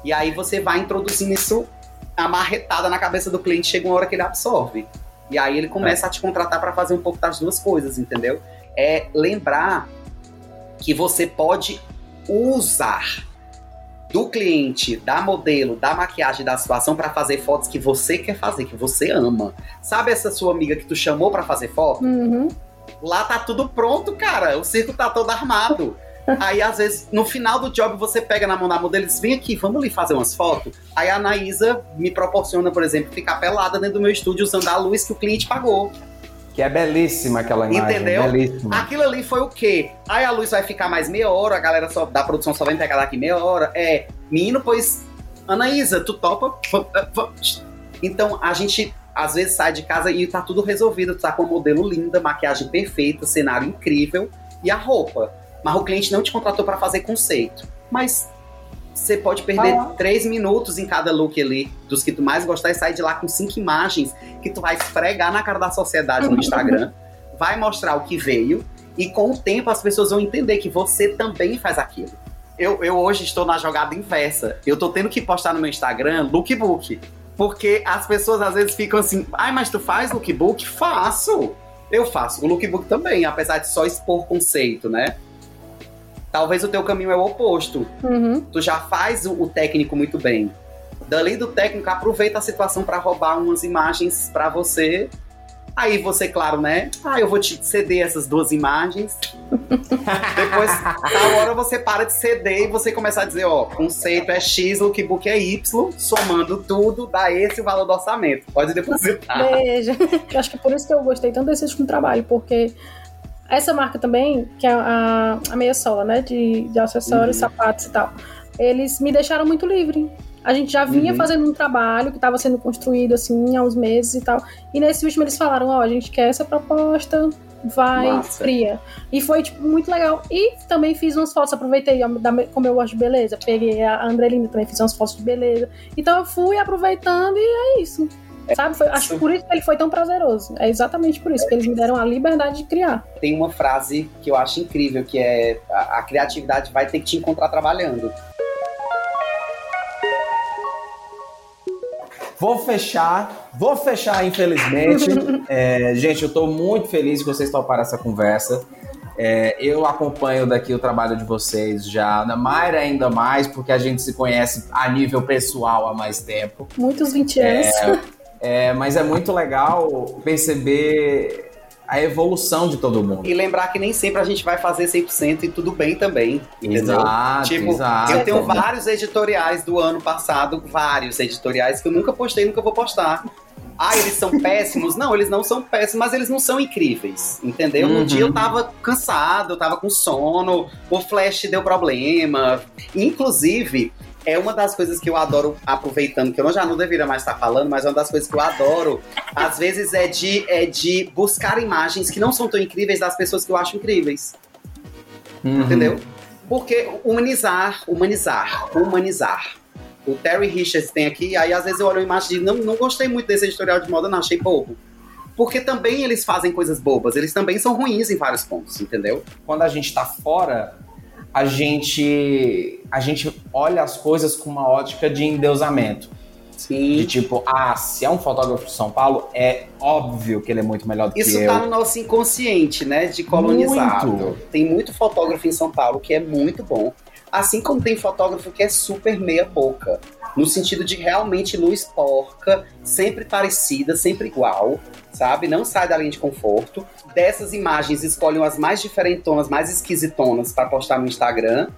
E aí você vai introduzindo isso amarretada na cabeça do cliente, chega uma hora que ele absorve. E aí ele começa é. a te contratar para fazer um pouco das duas coisas, entendeu? É lembrar que você pode usar do cliente, da modelo, da maquiagem, da situação para fazer fotos que você quer fazer, que você ama. Sabe essa sua amiga que tu chamou para fazer foto? Uhum. Lá tá tudo pronto, cara. O circo tá todo armado. [LAUGHS] Aí, às vezes, no final do job, você pega na mão da modelo e diz: Vem aqui, vamos ali fazer umas fotos. Aí a Anaísa me proporciona, por exemplo, ficar pelada dentro do meu estúdio usando a luz que o cliente pagou. Que é belíssima aquela imagem. Entendeu? Belíssima. Aquilo ali foi o quê? Aí a luz vai ficar mais meia hora, a galera só, da produção só vai pegar daqui meia hora. É, menino, pois. Anaísa, tu topa? Então a gente às vezes sai de casa e tá tudo resolvido. Tu tá com um modelo linda, maquiagem perfeita, cenário incrível e a roupa. Mas o cliente não te contratou para fazer conceito. Mas você pode perder ah. três minutos em cada look ali, dos que tu mais gostar, e sair de lá com cinco imagens que tu vai esfregar na cara da sociedade no Instagram, [LAUGHS] vai mostrar o que veio, e com o tempo as pessoas vão entender que você também faz aquilo. Eu, eu hoje estou na jogada inversa. Eu tô tendo que postar no meu Instagram lookbook. Porque as pessoas às vezes ficam assim, ai, mas tu faz lookbook? Faço! Eu faço o lookbook também, apesar de só expor conceito, né? Talvez o teu caminho é o oposto. Uhum. Tu já faz o, o, técnico muito bem. Dali do técnico, aproveita a situação para roubar umas imagens para você. Aí você, claro, né? Ah, eu vou te ceder essas duas imagens. [LAUGHS] Depois, na hora você para de ceder e você começa a dizer, ó, conceito é X, lookbook é Y, somando tudo, dá esse o valor do orçamento. Pode depositar. Eu acho que é por isso que eu gostei tanto desse último trabalho, porque essa marca também, que é a, a Meia Sola, né? De, de acessórios, uhum. sapatos e tal. Eles me deixaram muito livre. A gente já vinha uhum. fazendo um trabalho que estava sendo construído assim há uns meses e tal. E nesse último eles falaram: Ó, oh, a gente quer essa proposta, vai, Massa. fria. E foi, tipo, muito legal. E também fiz umas fotos, aproveitei como eu gosto de beleza. Peguei a Andrelina também, fiz umas fotos de beleza. Então eu fui aproveitando e é isso. Sabe? Foi, acho que por isso que ele foi tão prazeroso. É exatamente por isso que eles me deram a liberdade de criar. Tem uma frase que eu acho incrível, que é a, a criatividade vai ter que te encontrar trabalhando. Vou fechar, vou fechar, infelizmente. [LAUGHS] é, gente, eu estou muito feliz que vocês toparam essa conversa. É, eu acompanho daqui o trabalho de vocês já, na Mayra ainda mais, porque a gente se conhece a nível pessoal há mais tempo. Muitos 20 anos. É, é, mas é muito legal perceber a evolução de todo mundo. E lembrar que nem sempre a gente vai fazer 100% e tudo bem também. Entendeu? Exato, tipo, exato. eu tenho vários editoriais do ano passado, vários editoriais que eu nunca postei, nunca vou postar. Ah, eles são [LAUGHS] péssimos? Não, eles não são péssimos, mas eles não são incríveis, entendeu? Uhum. Um dia eu tava cansado, eu tava com sono, o flash deu problema. Inclusive, é uma das coisas que eu adoro, aproveitando, que eu já não deveria mais estar falando, mas é uma das coisas que eu adoro, às vezes, é de, é de buscar imagens que não são tão incríveis das pessoas que eu acho incríveis. Uhum. Entendeu? Porque humanizar, humanizar, humanizar. O Terry Richards tem aqui, aí às vezes eu olho a imagem e digo, não, não gostei muito desse editorial de moda, não, achei bobo. Porque também eles fazem coisas bobas, eles também são ruins em vários pontos, entendeu? Quando a gente tá fora, a gente a gente olha as coisas com uma ótica de endeusamento. De Sim. tipo, ah, se é um fotógrafo de São Paulo, é óbvio que ele é muito melhor do Isso que tá eu. no nosso inconsciente, né? De colonizado. Muito. Tem muito fotógrafo em São Paulo que é muito bom. Assim como tem fotógrafo que é super meia boca. No sentido de realmente luz porca, sempre parecida, sempre igual, sabe? Não sai da linha de conforto. Dessas imagens, escolhem as mais diferentonas, mais esquisitonas para postar no Instagram.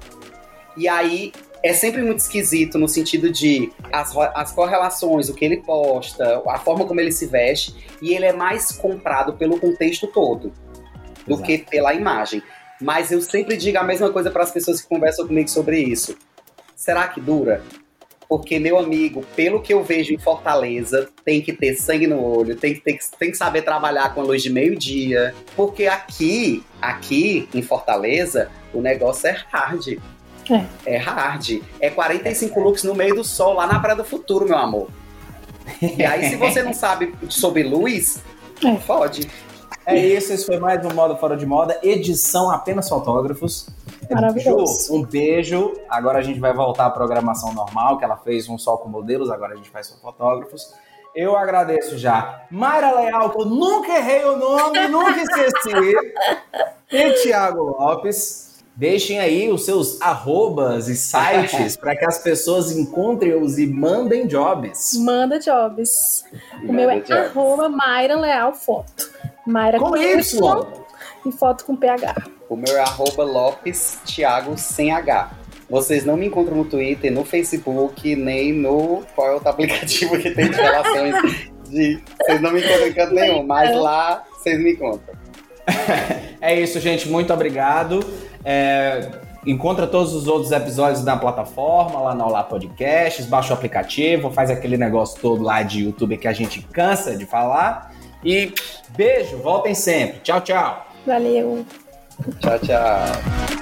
E aí é sempre muito esquisito no sentido de as, as correlações, o que ele posta, a forma como ele se veste, e ele é mais comprado pelo contexto todo do Exato. que pela imagem. Mas eu sempre digo a mesma coisa para as pessoas que conversam comigo sobre isso. Será que dura? Porque, meu amigo, pelo que eu vejo em Fortaleza, tem que ter sangue no olho, tem que, ter, tem que saber trabalhar com a luz de meio-dia. Porque aqui, aqui em Fortaleza, o negócio é hard. É hard. É 45 looks no meio do sol, lá na Praia do Futuro, meu amor. E aí, se você não sabe sobre luz, É. fode. É isso, esse foi mais um Moda Fora de Moda, edição apenas fotógrafos. Maravilhoso. Ju, um beijo. Agora a gente vai voltar à programação normal, que ela fez um só com modelos, agora a gente faz só fotógrafos. Eu agradeço já Mayra Leal, que eu nunca errei o nome, nunca esqueci. E Thiago Lopes. Deixem aí os seus arrobas e sites para que as pessoas encontrem-os e mandem jobs. Manda jobs. O meu é Manda jobs. arroba Mayra Leal Foto. Mayra Com Y. e foto com PH. O meu é arroba Lopes Thiago sem H. Vocês não me encontram no Twitter, no Facebook, nem no. Qual é outro aplicativo que tem de relações de. Vocês não me encontram em canto nenhum, mas lá vocês me encontram. É isso, gente. Muito obrigado. É, encontra todos os outros episódios na plataforma, lá na Olá Podcasts, baixa o aplicativo, faz aquele negócio todo lá de YouTube que a gente cansa de falar. E beijo, voltem sempre. Tchau, tchau. Valeu. Tchau, tchau.